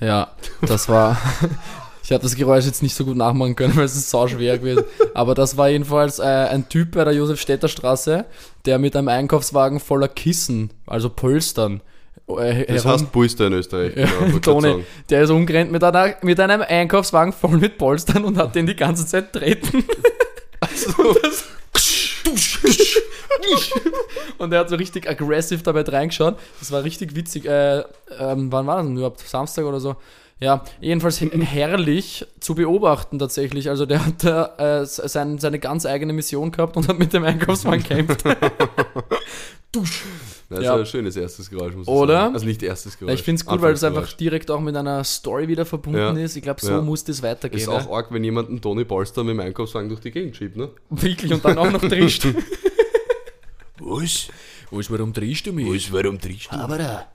Ja, das war. Ich habe das Geräusch jetzt nicht so gut nachmachen können, weil es ist sau schwer gewesen. Aber das war jedenfalls äh, ein Typ bei der Josef-Städter Straße, der mit einem Einkaufswagen voller Kissen, also Polstern, äh, Das herum- heißt Pulster in Österreich. genau, Toni, der ist umgerannt mit, einer, mit einem Einkaufswagen voll mit Polstern und hat den die ganze Zeit treten. Das, und er hat so richtig aggressiv dabei reingeschaut. Das war richtig witzig. Äh, ähm, wann war das denn überhaupt? Samstag oder so? Ja, jedenfalls he- herrlich zu beobachten tatsächlich. Also der hat da, äh, sein, seine ganz eigene Mission gehabt und hat mit dem Einkaufswagen gekämpft. Dusch. Das ist Ja. ein schönes erstes Geräusch, muss ich Oder? sagen. Also nicht erstes Geräusch. Ich finde es gut, weil es einfach direkt auch mit einer Story wieder verbunden Ja. ist. Ich glaube, so Ja. muss das weitergehen. Ist ne? auch arg, wenn jemand einen Toni Polster mit dem Einkaufswagen durch die Gegend schiebt, ne? Wirklich und dann auch noch trischt. Was? Was, warum trischst du mich? Was, warum trinkst du? Aber da.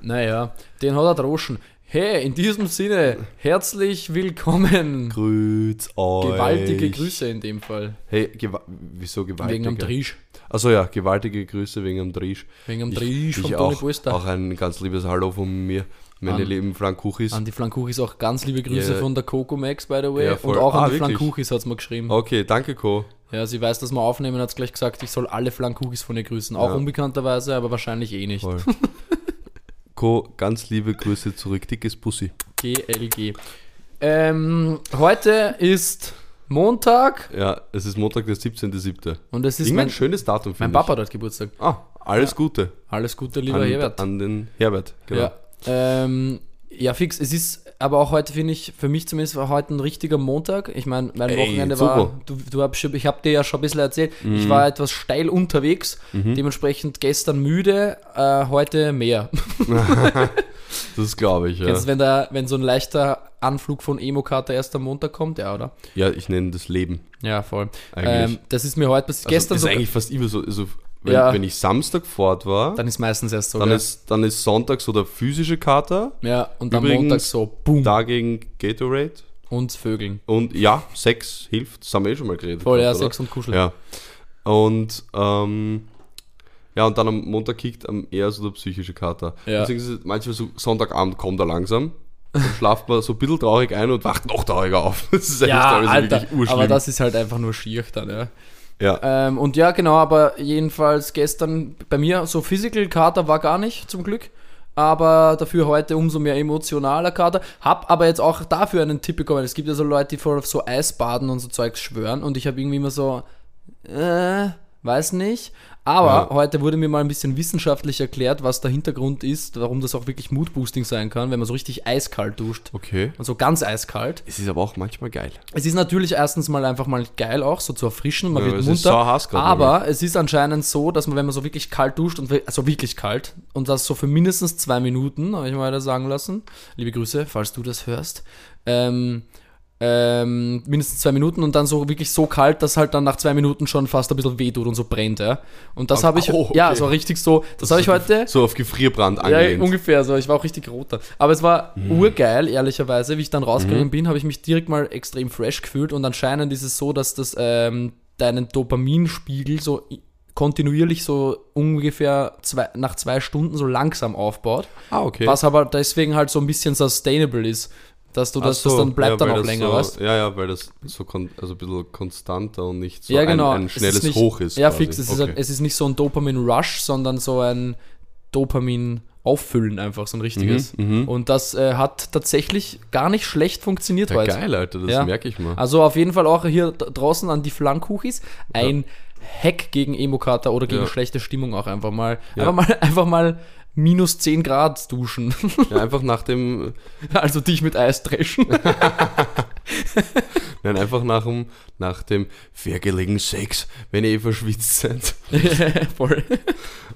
Naja, den hat er droschen. Hey, in diesem Sinne, herzlich willkommen. Grüß euch. Gewaltige Grüße in dem Fall. Hey, gewa wieso gewaltige? Wegen am Trisch. Also ja, gewaltige Grüße wegen am Trisch. Wegen am Trisch von Toni auch, Polster. auch ein ganz liebes Hallo von mir, meine An- lieben Flankuchis. An die Flankuchis auch ganz liebe Grüße Ja. von der Coco Max, by the way. Ja, und auch an Ah, die wirklich? Flankuchis hat es mir geschrieben. Okay, danke Co. Ja, sie weiß, dass wir aufnehmen, hat gleich gesagt, ich soll alle Flankuchis von ihr grüßen. Auch Ja. unbekannterweise, aber wahrscheinlich eh nicht. Co, ganz liebe Grüße zurück, dickes Pussy. GLG. Ähm, heute ist Montag Ja, es ist Montag, der 17.07. und es ist Irgendein mein, schönes Datum für mein Papa hat heute Geburtstag. Ah, alles Gute. Alles Gute, lieber An, Herbert. an den Herbert, genau. Ja. Ähm, ja, fix. Es ist aber auch heute, finde ich, für mich zumindest war heute ein richtiger Montag. Ich meine, mein Ey, Wochenende super. Mhm. war, du, du hab schon, ich habe dir ja schon ein bisschen erzählt, ich war etwas steil unterwegs, dementsprechend gestern müde, äh, heute mehr. Das glaube ich, ja. Kennst du, wenn, da, wenn so ein leichter Anflug von Emo-Karte erst am Montag kommt? Ja, oder? Ja, ich nenne das Leben. Ja, voll. Ähm, das ist mir heute bis Also, gestern ist so. eigentlich fast immer so, also, wenn, Ja. wenn ich Samstag fort war, Dann ist meistens erst so. dann, ist, dann ist Sonntag so der physische Kater, ja, und am Montag so, boom, dagegen Gatorade und Vögeln. und ja, Sex hilft, das haben wir eh schon mal geredet. Voll, ja, oder? Sex und Kuscheln. Ja. Und ähm, ja, und dann am Montag kickt am eher so der psychische Kater. Ja. Deswegen manchmal so, Sonntagabend kommt er langsam. Dann schlaft man so ein bisschen traurig ein und wacht noch trauriger auf. Das ist eigentlich Ja, teilweise Alter, wirklich urschlimm. aber das ist halt einfach nur schier dann, ja. ja. Ähm, und ja, genau, aber jedenfalls gestern bei mir so Physical Kater war gar nicht, zum Glück. Aber dafür heute umso mehr emotionaler Kater. Hab aber jetzt auch dafür einen Tipp bekommen. Es gibt ja so Leute, die voll auf so Eisbaden und so Zeugs schwören. Und ich habe irgendwie immer so, äh, weiß nicht. Aber Ja. heute wurde mir mal ein bisschen wissenschaftlich erklärt, was der Hintergrund ist, warum das auch wirklich Moodboosting sein kann, wenn man so richtig eiskalt duscht. Okay. Und so ganz eiskalt. Es ist aber auch manchmal geil. Es ist natürlich erstens mal einfach mal geil auch, so zu erfrischen, man Ja, wird munter. grad aber es ist anscheinend so, dass man, wenn man so wirklich kalt duscht, und also wirklich kalt, und das so für mindestens zwei Minuten, habe ich mal da sagen lassen, liebe Grüße, falls du das hörst, ähm, ähm, mindestens zwei Minuten und dann so wirklich so kalt, dass halt dann nach zwei Minuten schon fast ein bisschen wehtut und so brennt, ja. Und das habe ich, oh, ja, okay. so richtig so, das, habe ich heute, So auf Gefrierbrand ja, angelehnt. ungefähr so. Ich war auch richtig roter. Aber es war urgeil, ehrlicherweise. Wie ich dann rausgegangen bin, habe ich mich direkt mal extrem fresh gefühlt. Und anscheinend ist es so, dass das ähm, deinen Dopaminspiegel so kontinuierlich so ungefähr zwei, nach zwei Stunden so langsam aufbaut. ah, okay. Was aber deswegen halt so ein bisschen sustainable ist. Dass du das, so, das dann bleibt ja, dann auch länger, so, weißt Ja, ja, weil das so kon also ein bisschen konstanter und nicht so ja, genau. ein, ein Es ist schnelles nicht, Hoch ist. Ja, quasi. fix. Es, ist okay. halt, es ist nicht so ein Dopamin-Rush, sondern so ein Dopamin-Auffüllen einfach, so ein richtiges. Mhm, mhm. Und das äh, hat tatsächlich gar nicht schlecht funktioniert ja, heute. geil, Alter, das Ja. merke ich mal. Also auf jeden Fall auch hier draußen an die Flankuchis ein Hack gegen Emokater oder gegen Ja. schlechte Stimmung auch einfach mal. Ja. Einfach mal einfach mal minus 10 Grad duschen. Ja, einfach nach dem, also dich mit Eis dreschen. nein, einfach nach dem, nach dem vergelegenen Sex, wenn ihr eh verschwitzt seid, Voll.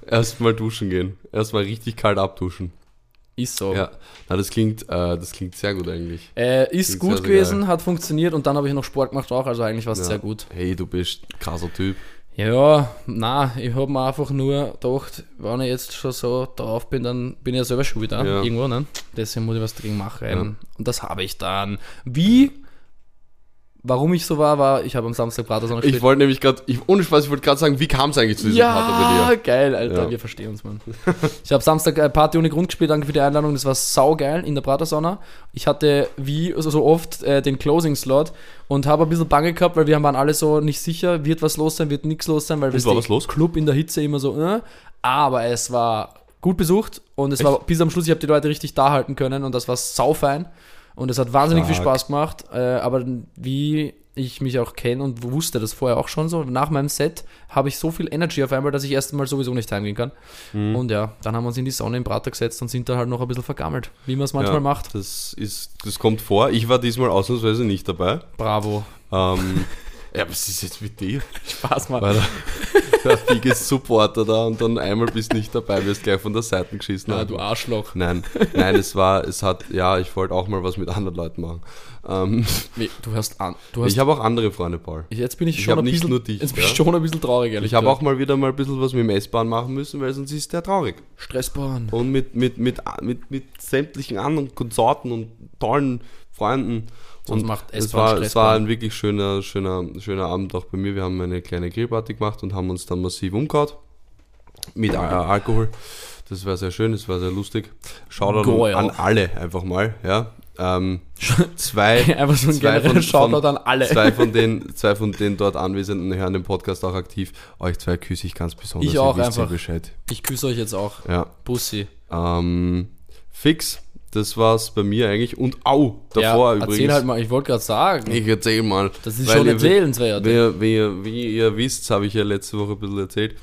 erstmal duschen gehen. Erstmal richtig kalt abduschen. Ist so. Ja, na, das klingt, äh, das klingt sehr gut eigentlich. Äh, ist Klingt gut sehr, sehr gewesen, hat funktioniert und dann habe ich noch Sport gemacht auch, also eigentlich war es Ja. sehr gut. Hey, du bist krasser Typ. Ja, na, ich habe mir einfach nur gedacht, wenn ich jetzt schon so drauf bin, dann bin ich ja selber schuld da, Ja. irgendwo, ne? Deswegen muss ich was dagegen machen. Ja. Und das habe ich dann. Wie warum ich so war, war, ich habe am Samstag Bratersonne Ich wollte nämlich gerade, ohne Spaß, ich wollte gerade sagen, wie kam es eigentlich zu diesem Partner bei dir? geil, Alter, Ja. wir verstehen uns, Mann. ich habe Samstag äh, Party ohne Grund gespielt, danke für die Einladung, das war saugeil in der Pratersauna. Ich hatte wie so- so oft äh, den Closing-Slot und habe ein bisschen Bange gehabt, weil wir waren alle so nicht sicher, wird was los sein, wird nichts los sein, weil wir war was los? Club in der Hitze immer so, äh, aber es war gut besucht und es war bis am Schluss, ich habe die Leute richtig da halten können und das war saufein und es hat wahnsinnig viel Stark. Spaß gemacht, äh, aber wie ich mich auch kenne und wusste das vorher auch schon so, nach meinem Set habe ich so viel Energy auf einmal, dass ich erst mal sowieso nicht heimgehen kann. Mhm. Und ja, dann haben wir uns in die Sonne im Prater gesetzt und sind da halt noch ein bisschen vergammelt, wie man es manchmal Ja, macht. Das, ist, das kommt vor. Ich war diesmal ausnahmsweise nicht dabei. Bravo. Ähm, ja, was ist jetzt mit dir? Spaß mal. Weil der, biggest Supporter da und dann einmal bist nicht dabei, wirst gleich von der Seite geschissen. Haben. du Arschloch. Nein, nein, es war, es hat, ja, ich wollte auch mal was mit anderen Leuten machen. Ähm, Wie, Du hast an. Du hast ich habe auch andere Freunde, Paul. jetzt bin ich ich schon hab ein nicht bisschen, nur dich, jetzt bin ich schon ein bisschen traurig, ehrlich Ich habe auch mal wieder mal ein bisschen was mit dem S-Bahn machen müssen, weil sonst ist der traurig. Stressbahn. Und mit, mit, mit, mit, mit sämtlichen anderen Konsorten und tollen Freunden. Sonst und macht es war, es war ein wirklich schöner, schöner, schöner Abend auch bei mir. Wir haben eine kleine Grillparty gemacht und haben uns dann massiv umgehauen mit Al Alkohol. Das war sehr schön, das war sehr lustig. Shoutout Geil. an alle einfach mal, ja. Ähm, zwei, Einfach so ein zwei generellen Shoutout an alle. Zwei von, den, zwei von den dort Anwesenden hören den Podcast auch aktiv. Euch zwei küsse ich ganz besonders. Ich auch einfach. Bescheid. Ich küsse euch jetzt auch. Ja. Bussi. Ähm, fix, das war's bei mir eigentlich. Und au, davor ja, übrigens. Erzähl halt mal, ich wollte gerade sagen. Ich erzähl mal. das ist schon erzählenswert. Wie, ihr- wie, ihr- wie ihr wisst, habe ich ja letzte Woche ein bisschen erzählt,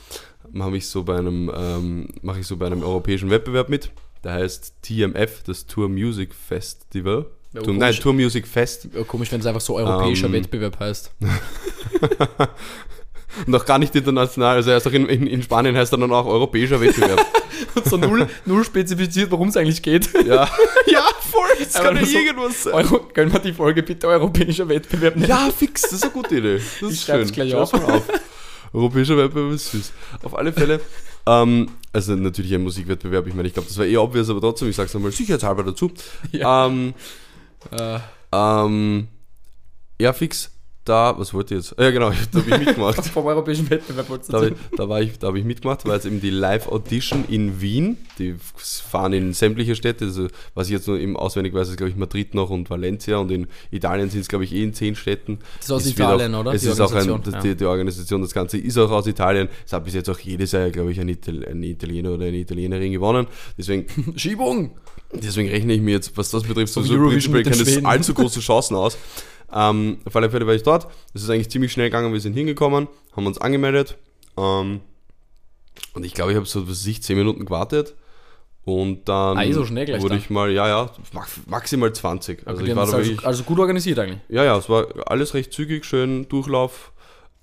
habe ich so bei einem, ähm, mache ich so bei einem europäischen Wettbewerb mit. Der heißt TMF, das Tour Music Festival. Ja, Tour, nein, Tour Music Fest. Komisch, wenn es einfach so europäischer Ähm, Wettbewerb heißt. Noch gar nicht international, also erst auch in, in, in Spanien heißt er dann auch europäischer Wettbewerb. so null, null spezifiziert, worum es eigentlich geht. ja. ja, voll, das Aber kann ja so- irgendwas sein. Euro, können wir die Folge bitte europäischer Wettbewerb nennen? Ja, fix, das ist eine gute Idee. Das Ich ist schön. gleich Schreib's auf. mal auf. Europäischer Wettbewerb ist süß. Auf alle Fälle. Ähm, also natürlich ein Musikwettbewerb. Ich meine, ich glaube, das war eh obvious, aber trotzdem, ich sag's nochmal sicherheitshalber dazu. Ja. Ähm, Äh, ähm, ja, fix. Da, was wollte ich jetzt? Ja, genau, da habe ich mitgemacht. vom europäischen Wettbewerb wolltest Da habe ich, erzählen? da war ich, da habe ich mitgemacht, war jetzt eben die Live-Audition in Wien. Die fahren in sämtliche Städte. Also, was ich jetzt nur im auswendig weiß, ist, glaube ich, Madrid noch und Valencia. Und in Italien sind es, glaube ich, eh in zehn Städten. Das ist aus Es Italien, auch, oder? Es Die ist auch ein, das, ja. die, die Organisation, das Ganze ist auch aus Italien. Es hat bis jetzt auch jedes Jahr, glaube ich, ein, Ital ein Italiener oder eine Italienerin gewonnen. Deswegen, Schiebung! deswegen rechne ich mir jetzt, was das betrifft, so, So prinzipiell keine allzu große Chancen aus. Ähm, auf alle Fälle war ich dort. Es ist eigentlich ziemlich schnell gegangen. Wir sind hingekommen, haben uns angemeldet. Ähm, und ich glaube, ich habe so, was weiß ich, 10 Minuten gewartet. Und dann Ah, so wurde dann. ich mal, ja, ja, max- maximal 20. Also Okay, ich war da wirklich, also, also gut organisiert eigentlich. ja, ja, es war alles recht zügig, schön Durchlauf.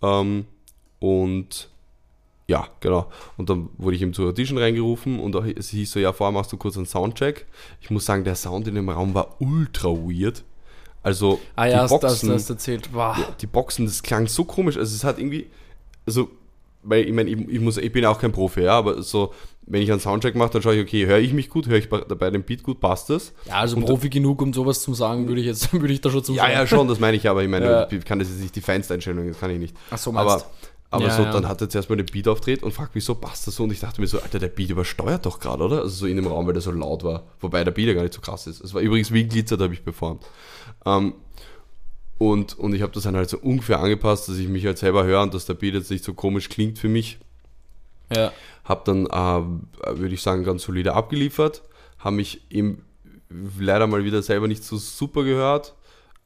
Ähm, und ja, genau. Und dann wurde ich eben zur Audition reingerufen und es hieß so, ja, vorher machst du kurz einen Soundcheck. Ich muss sagen, der Sound in dem Raum war ultra weird. Also Ah ja, die das, das, Boxen, das erzählt. Wow. ja, die Boxen, das klang so komisch. Also es hat irgendwie, also, weil ich meine, ich, ich, muss, ich bin ja auch kein Profi, ja, aber so, wenn ich einen Soundcheck mache, dann schaue ich, okay, höre ich mich gut, höre ich bei, dabei den Beat gut, passt das? Ja, also Und- Profi genug, um sowas zu sagen, würde ich jetzt, würde ich da schon Ja, zustimmen. ja, schon, das meine ich, aber ich meine, Ja. ich kann das jetzt nicht die Feinsteinstellung, das kann ich nicht. Ach so, meinst Aber, aber Ja, so, ja. dann hat er zuerst mal den Beat aufdreht und fragt mich so, passt das so? Und ich dachte mir so, Alter, der Beat übersteuert doch gerade, oder? Also so in dem Raum, weil der so laut war. Wobei der Beat ja gar nicht so krass ist. Es war übrigens wie Glitzer, da habe ich performt. Ähm, und, und ich habe das dann halt so ungefähr angepasst, dass ich mich halt selber höre und dass der Beat jetzt nicht so komisch klingt für mich. Ja. Hab dann, äh, würde ich sagen, ganz solide abgeliefert. Habe mich eben leider mal wieder selber nicht so super gehört.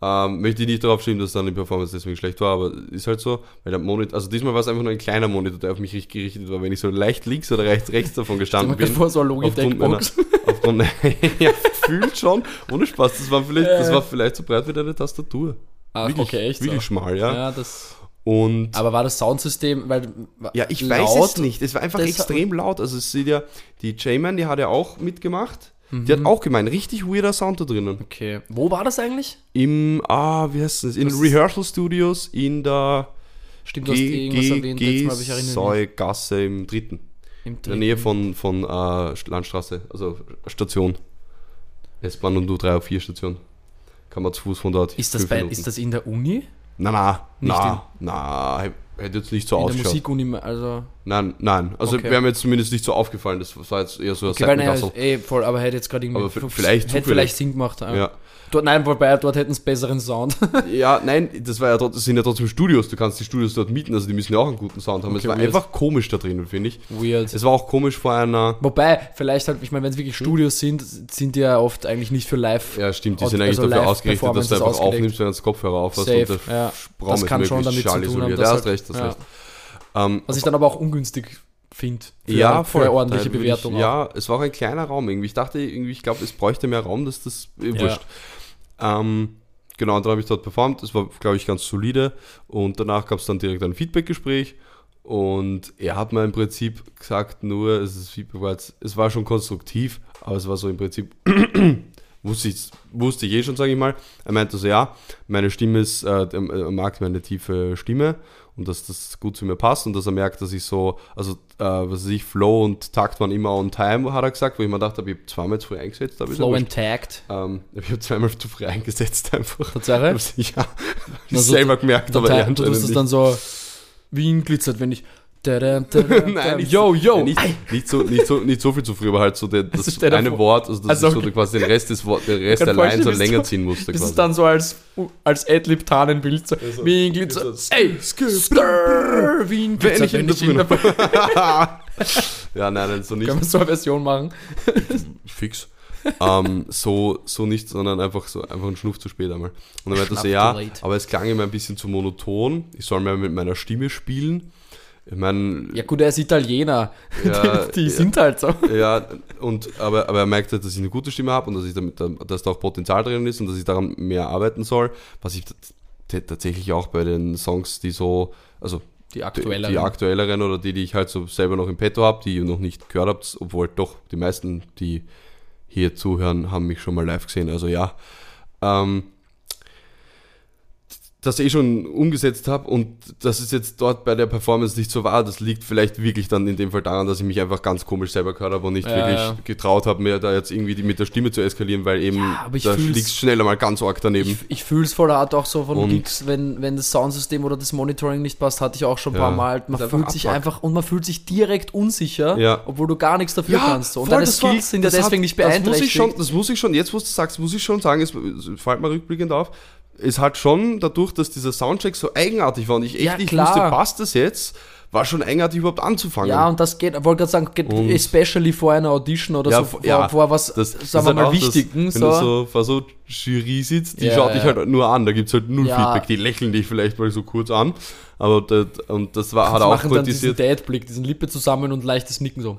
Ähm, möchte ich nicht darauf schieben, dass dann die Performance deswegen schlecht war, aber ist halt so, weil der Monitor, also diesmal war es einfach nur ein kleiner Monitor, der auf mich richtig gerichtet war, wenn ich so leicht links oder rechts, rechts davon gestanden bin. vor, so Aufgrund meiner, aufgrund, ja, fühlt schon, ohne Spaß, das war vielleicht, das war vielleicht so breit wie deine Tastatur. Ach, wirklich, okay, echt Wirklich so. schmal, ja. Ja, das. Und Aber war das Soundsystem, weil. ja, ich laut? weiß es nicht. Es war einfach extrem laut. Also es sieht ja, die J-Man, die hat ja auch mitgemacht. Die Mhm. hat auch gemeint, richtig weirder Sound da drinnen. Okay. Wo war das eigentlich? Im, ah, wie heißt das? In Das- Rehearsal Studios in der Stimmt, du hast irgendwas erwähnt, letztes Mal habe ich erinnert. Soy-Gasse im dritten. Im In der Nähe von, von äh, Landstraße, also Station. S-Bahn und U3 auf 4 Station. Kann man zu Fuß von dort. Ist das, bei, Minuten. ist das in der Uni? Na, na, Nicht na, na, hätte jetzt nicht so in der ausgeschaut. Musikuni, also. Nein, nein. Also Okay. wäre mir jetzt zumindest nicht so aufgefallen. Das war jetzt eher so ein Okay, weil, naja, ey, voll, aber hätte jetzt gerade irgendwie. Aber vielleicht vielleicht Sinn gemacht. Ja. Ja. Dort, nein, wobei, dort hätten sie besseren Sound. ja, nein, das war ja das sind ja trotzdem Studios. Du kannst die Studios dort mieten, also die müssen ja auch einen guten Sound haben. Okay, es war weird. einfach komisch da drinnen, finde ich. Weird. Es war auch komisch vor einer. Wobei, vielleicht halt, ich meine, wenn es wirklich Studios sind, sind die ja oft eigentlich nicht für live. Ja, stimmt, die Also sind eigentlich dafür ausgerichtet, dass du einfach Live-Performances aufnimmst, während du Kopfhörer aufhast Safe, und der ja. Raum Das kann schon damit zu tun haben, dass Ja, hast halt- recht, hast ja. recht. Ähm, Was ich dann aber auch ungünstig finde. Für, ja, voll. Für eine ordentliche Bewertung. Ich, ja, es war auch ein kleiner Raum irgendwie. Ich dachte irgendwie, ich glaube, es bräuchte mehr Raum, dass das äh, Ja. Ähm, genau, dann habe ich dort performt. Es war, glaube ich, ganz solide. Und danach gab es dann direkt ein Feedback-Gespräch. Und er hat mir im Prinzip gesagt, nur, es, war jetzt, es war schon konstruktiv, aber es war so im Prinzip, wusste ich, wusste ich eh schon, sage ich mal. Er meinte so, ja, meine Stimme ist, äh, er er mag meine tiefe Stimme und dass das gut zu mir passt und dass er merkt, dass ich so, also äh, was weiß ich, Flow und Takt waren immer on time, hat er gesagt, wo ich mir gedacht habe, ich habe zweimal zu früh eingesetzt. Flow and Tagged. ähm, ich habe zweimal zu früh eingesetzt einfach. Tatsache. ja, ich Also, selber gemerkt, aber er du tust nicht. dann so wie ein glitzert, wenn ich. Nein, nicht yo, yo. nicht, nicht, so, nicht, so, nicht so viel zu früh, aber halt so der, das Also eine Wort, also das Also ist so okay. quasi den Rest des Wort, der Rest Line so länger ziehen musste. Das ist dann so als, als Adlib-Tarnenbild. So, Also, wie ein Glitzer. Ey, skrrr, wie ein Wenn Glitzer. ich in der in der ja, nein, nein, so nicht. Können wir so eine Version machen? Fix. so, so nicht, sondern einfach so einfach einen Schnuff zu spät einmal. Und dann meinte er so, Schnuff ja, too late. aber es klang immer ein bisschen zu monoton. Ich soll mehr mit meiner Stimme spielen. Ich meine, Ja gut, er ist Italiener. Ja, die die ja. sind halt so. Ja, und, aber, aber er merkt halt, dass ich eine gute Stimme habe und dass, ich damit, dass da auch Potenzial drin ist und dass ich daran mehr arbeiten soll. Was ich tatsächlich auch bei den Songs, die so, also Die die, aktuelleren. die aktuelleren oder die, die ich halt so selber noch im Petto habe, die ihr noch nicht gehört habt, obwohl doch die meisten, die hier zuhören, haben mich schon mal live gesehen. Also ja, ähm, das eh schon umgesetzt habe und dass es jetzt dort bei der Performance nicht so war, das liegt vielleicht wirklich dann in dem Fall daran, dass ich mich einfach ganz komisch selber gehört habe und nicht Ja, wirklich ja. getraut habe, mir da jetzt irgendwie die, mit der Stimme zu eskalieren, weil eben Ja, aber ich da liegt schneller mal ganz arg daneben. Ich, ich fühle es voll hart auch so von Und- Gigs, wenn, wenn das Soundsystem oder das Monitoring nicht passt, hatte ich auch schon ein Ja, paar Mal. Man ist einfach fühlt sich einfach und man fühlt sich direkt unsicher, Ja. obwohl du gar nichts dafür kannst. So. Und voll, deine das war- Skills sind ja das hat- deswegen nicht Das muss, beeinträchtigt. ich schon, das muss ich schon, jetzt wo du sagst, muss ich schon sagen, es, es fällt mir rückblickend auf, es hat schon dadurch, dass dieser Soundcheck so eigenartig war und ich echt Ja, nicht wusste, passt das jetzt, war schon eigenartig überhaupt anzufangen. ja, und das geht, ich wollte gerade sagen, geht Und- especially vor einer Audition oder Ja, so, vor- ja, vor was, das sagen wir halt mal, auch das. Wenn so. du so vor so Jury sitzt, die Ja, schaut dich halt nur an, da gibt es halt null. Feedback, die lächeln dich vielleicht mal so kurz an, aber das, und das war, hat er auch machen dann diesen kritisiert. Dad-Blick, diesen Lippe zusammen und leichtes Nicken so.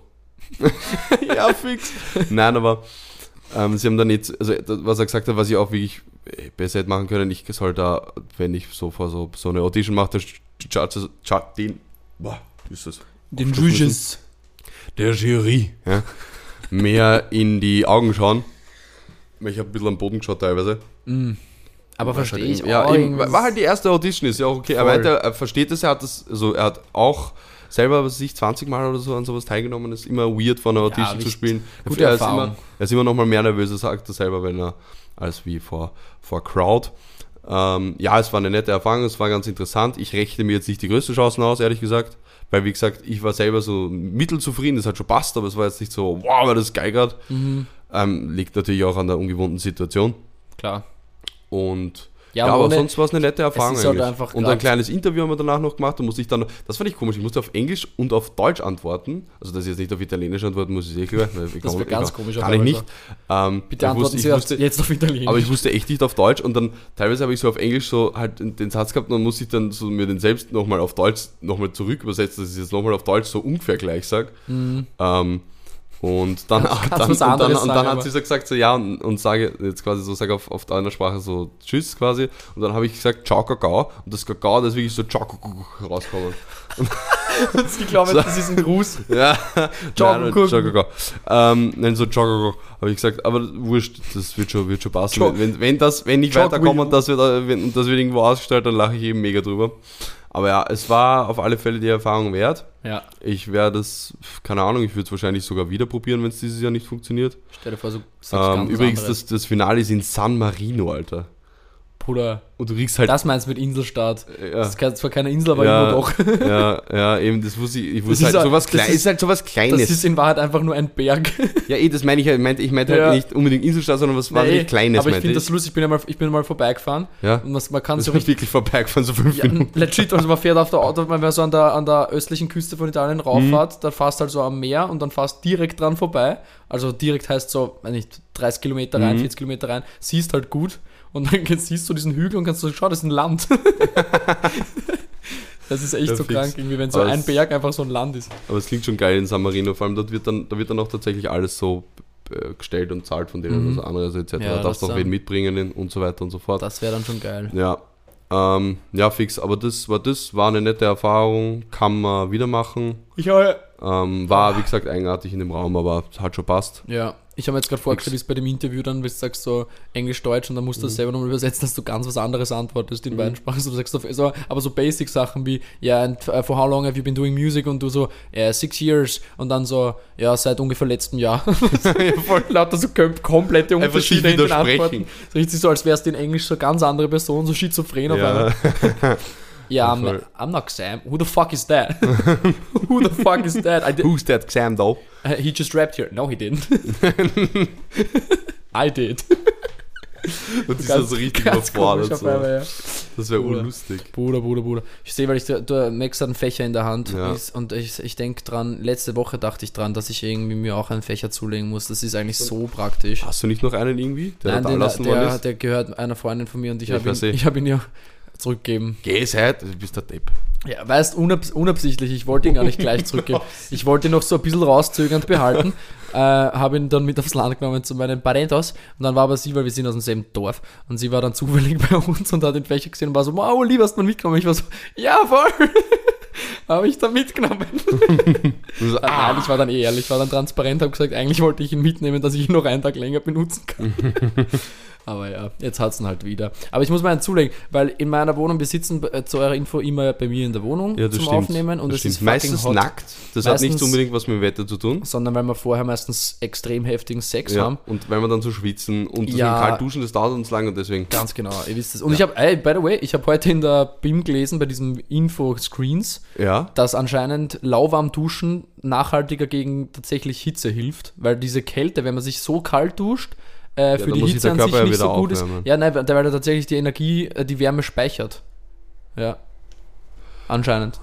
ja, fix. Nein, aber ähm, sie haben dann jetzt, also das, was er gesagt hat, was ich auch wirklich besser hätte machen können, ich soll da, wenn ich so vor so, so eine Audition mache, den, boah, ist das? Den. Juges. Der Jury, ja, mehr in die Augen schauen. Ich habe ein bisschen am Boden geschaut teilweise. Aber War verstehe halt ich eben- ja, eben, war halt die erste Audition, ist ja auch okay. Er Voll. meinte, er versteht es, er hat das, also er hat auch selber, was ich 20 Mal oder so an sowas teilgenommen, ist immer weird von einer Audition zu richtig. spielen. Gute er, ist Erfahrung. immer, er ist immer noch mal mehr nervös, er sagt er selber, wenn er, als wie vor, vor Crowd. Ähm, ja, es war eine nette Erfahrung, es war ganz interessant. Ich rechne mir jetzt nicht die größten Chancen aus, ehrlich gesagt. Weil, wie gesagt, ich war selber so mittelzufrieden, das hat schon passt, aber es war jetzt nicht so, wow, war das geil grad. Mhm. Ähm, liegt natürlich auch an der ungewohnten Situation. Klar. Und Ja, ja, aber ohne- sonst war es eine nette Erfahrung halt einfach und ein kleines Interview haben wir danach noch gemacht. Da musste ich dann, das fand ich komisch, ich musste auf Englisch und auf Deutsch antworten. Also, dass ich jetzt nicht auf Italienisch antworten muss, ist eh klar. ich Das kann- wär ganz komisch Kann ich nicht. Ähm, Bitte ich antworten wusste, Sie wusste, jetzt auf Italienisch. aber ich wusste echt nicht auf Deutsch und dann teilweise habe ich so auf Englisch so halt den Satz gehabt und dann muss ich dann so mir den selbst nochmal auf Deutsch nochmal zurück übersetzen, dass ich jetzt nochmal auf Deutsch so ungefähr gleich sage. Ähm, und dann, kannst dann, und dann, und dann sagen, hat sie so gesagt, so ja, und, und sage jetzt quasi so, sage auf, auf deiner Sprache so Tschüss quasi. Und dann habe ich gesagt, Ciao Kakao. Und das Kakao, das ist wirklich so Ciao rausgekommen. ich glaube, das ist ein Gruß. Ja, Ciao Kakao. Ähm, nein, so Ciao Kakao, habe ich gesagt, aber wurscht, das wird schon, wird schon passen. Wenn, wenn, das, wenn ich weiterkomme und das, wird, äh, wenn, und das wird irgendwo ausgestellt, dann lache ich eben mega drüber. Aber ja, es war auf alle Fälle die Erfahrung wert. Ja. Ich werde es, keine Ahnung, ich würde es wahrscheinlich sogar wieder probieren, wenn es dieses Jahr nicht funktioniert. Stell dir vor, so sagst Ähm, übrigens, das, das Finale ist in San Marino, Alter. Bruder, Und du riechst halt. das meinst du mit Inselstaat. ja. Das ist zwar keine Insel, aber Ja. immer doch. ja, ja, eben, das wusste ich. Ich wusste ist halt sowas das Kleines. ist- Ist halt sowas Das Kleines. ist in Wahrheit einfach nur ein Berg. ja, eh, das meine ich. halt. Ich meinte, ich meinte Ja. halt nicht unbedingt Inselstadt, sondern was wahnsinnig Nee, Kleines, aber ich finde das lustig, ich bin ja mal, ich bin mal vorbeigefahren Ja. und man, man kann Das so richtig wirklich vorbeigefahren, so fünf Ja, Minuten. legit, also man fährt auf der Auto, wenn man so an der, an der östlichen Küste von Italien Mhm. rauffahrt, da fährst halt so am Meer und dann fährst direkt dran vorbei. Also direkt heißt so, weiß nicht, 30 Kilometer rein, Mhm. 40 Kilometer rein, siehst halt gut und dann siehst du diesen Hügel und kannst so, schau, das ist ein Land. das ist echt Ja, so fix. krank, irgendwie, wenn so Aber ein Berg einfach so ein Land ist. Aber es klingt schon geil in San Marino. Vor allem dort wird dann, da wird dann auch tatsächlich alles so äh, gestellt und zahlt von denen, Mhm. also Anreise etc. Ja, da darfst auch wen mitbringen und so weiter und so fort. Das wäre dann schon geil. Ja. Ähm, ja, fix. Aber das war das, war eine nette Erfahrung, kann man wieder machen. Ich habe Ähm, war, wie gesagt, eigenartig in dem Raum, aber hat schon passt. Ja, ich habe mir jetzt gerade vorgestellt, wie es bei dem Interview dann, wenn du sagst so Englisch-Deutsch und dann musst du das selber nochmal übersetzen, dass du ganz was anderes antwortest in beiden Sprachen. So, du sagst so, aber so Basic-Sachen wie, ja, and uh, for how long have you been doing music? Und du so, ja, six years. Und dann so, ja, seit ungefähr letztem Jahr. ja, voll lauter so kom komplette Unterschiede in den. Antworten. So richtig so, als wärst du in Englisch so ganz andere Person, so schizophren auf einmal. Ja. Ja, I'm. I'm not Sam. Who the fuck is that? Who the fuck is that? I did, Who's that Sam though? Uh, he just rapped here. No, he didn't. I did. Und die ist so richtig überfordert. So. einmal, ja. Das wäre unlustig. Bruder, Bruder, Bruder. Ich sehe, weil ich, der, der Max hat einen Fächer in der Hand Ja. und ich, ich denke dran, letzte Woche dachte ich dran, dass ich irgendwie mir auch einen Fächer zulegen muss. Das ist eigentlich so praktisch. Hast du nicht noch einen irgendwie, der Nein, den, der, ist? der gehört einer Freundin von mir und ich Ja, habe ihn, eh. ich hab ihn ja zurückgegeben. Geh seit, du bist der Depp. Ja, weißt, unabs unabsichtlich, ich wollte ihn gar nicht gleich zurückgeben. Ich wollte ihn noch so ein bisschen rauszögernd behalten, äh, habe ihn dann mit aufs Land genommen zu meinen Parentos und dann war aber sie, weil wir sind aus demselben Dorf und sie war dann zufällig bei uns und hat den Fächer gesehen und war so, wow, lieber hast du mal mitgenommen. Ich war so, ja, voll. habe ich dann mitgenommen. So, Ah. Nein, ich war dann eh ehrlich, war dann transparent, habe gesagt, eigentlich wollte ich ihn mitnehmen, dass ich ihn noch einen Tag länger benutzen kann. Aber ja, jetzt hat es ihn halt wieder. Aber ich muss mal einen zulegen, weil in meiner Wohnung, wir sitzen äh, zu eurer Info immer bei mir in der Wohnung ja, das zum stimmt. Aufnehmen und das es stimmt. ist Meistens hot, nackt. Das hat nicht Meistens- unbedingt was mit dem Wetter zu tun. sondern weil wir vorher meistens extrem heftigen Sex Ja. haben. Und wenn wir dann so schwitzen und Ja. kalt duschen, das dauert uns lang und deswegen. Ganz genau, ihr wisst es. Und ich habe, ey, by the way, ich habe heute in der BIM gelesen, bei diesem Info-Screens, Ja. dass anscheinend lauwarm duschen nachhaltiger gegen tatsächlich Hitze hilft, weil diese Kälte, wenn man sich so kalt duscht, äh, für dann die Hitze an sich ja nicht so gut ist. aufwärmen. Ja, nein, weil er tatsächlich die Energie, äh, die Wärme speichert. Ja. Anscheinend.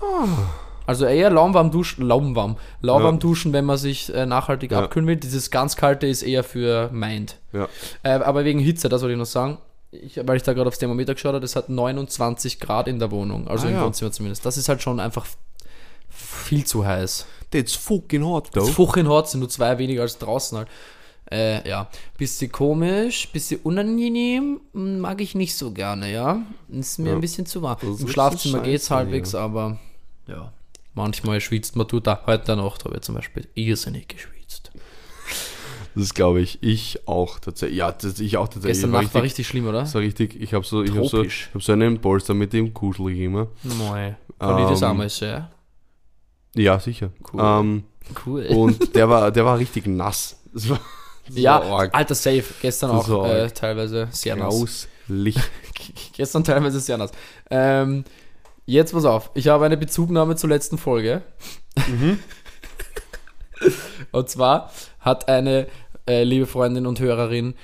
Also eher lauwarm duschen, lauwarm, lauwarm Ja. duschen, wenn man sich äh, nachhaltig Ja. abkühlen will. Dieses ganz kalte ist eher für Mind. Ja. Äh, aber wegen Hitze, das wollte ich noch sagen. Ich, weil ich da gerade aufs Thermometer geschaut habe, es hat 29 Grad in der Wohnung, also Ah, im ja. Wohnzimmer zumindest. Das ist halt schon einfach viel zu heiß. That's fucking hot, Das though. Fucking hot sind nur zwei weniger als draußen halt. Äh, ja, bisschen komisch, bisschen unangenehm, hm, mag ich nicht so gerne, ja. Ist mir Ja. ein bisschen zu warm. Im Schlafzimmer scheiße, geht's halbwegs, ja. aber ja, manchmal schwitzt man. Tut da heute Nacht habe ich zum Beispiel irrsinnig geschwitzt. Das glaube ich. Ich auch tatsächlich. Ja, das, ich auch tatsächlich. Gestern war Nacht war richtig, richtig schlimm, oder? das war richtig. Ich habe so, ich hab so, ich hab so einen Polster mit dem kuschelig immer. Nein. Kann ich das Ähm, auch mal sehen? Ja, sicher. Cool. Ähm, Cool. und der war, der war richtig nass. Das war, ja, war arg. alter Safe. Gestern auch war äh, teilweise sehr nass. Gestern teilweise sehr nass. Ähm, jetzt pass auf, ich habe eine Bezugnahme zur letzten Folge. Mhm. und zwar hat eine äh, liebe Freundin und Hörerin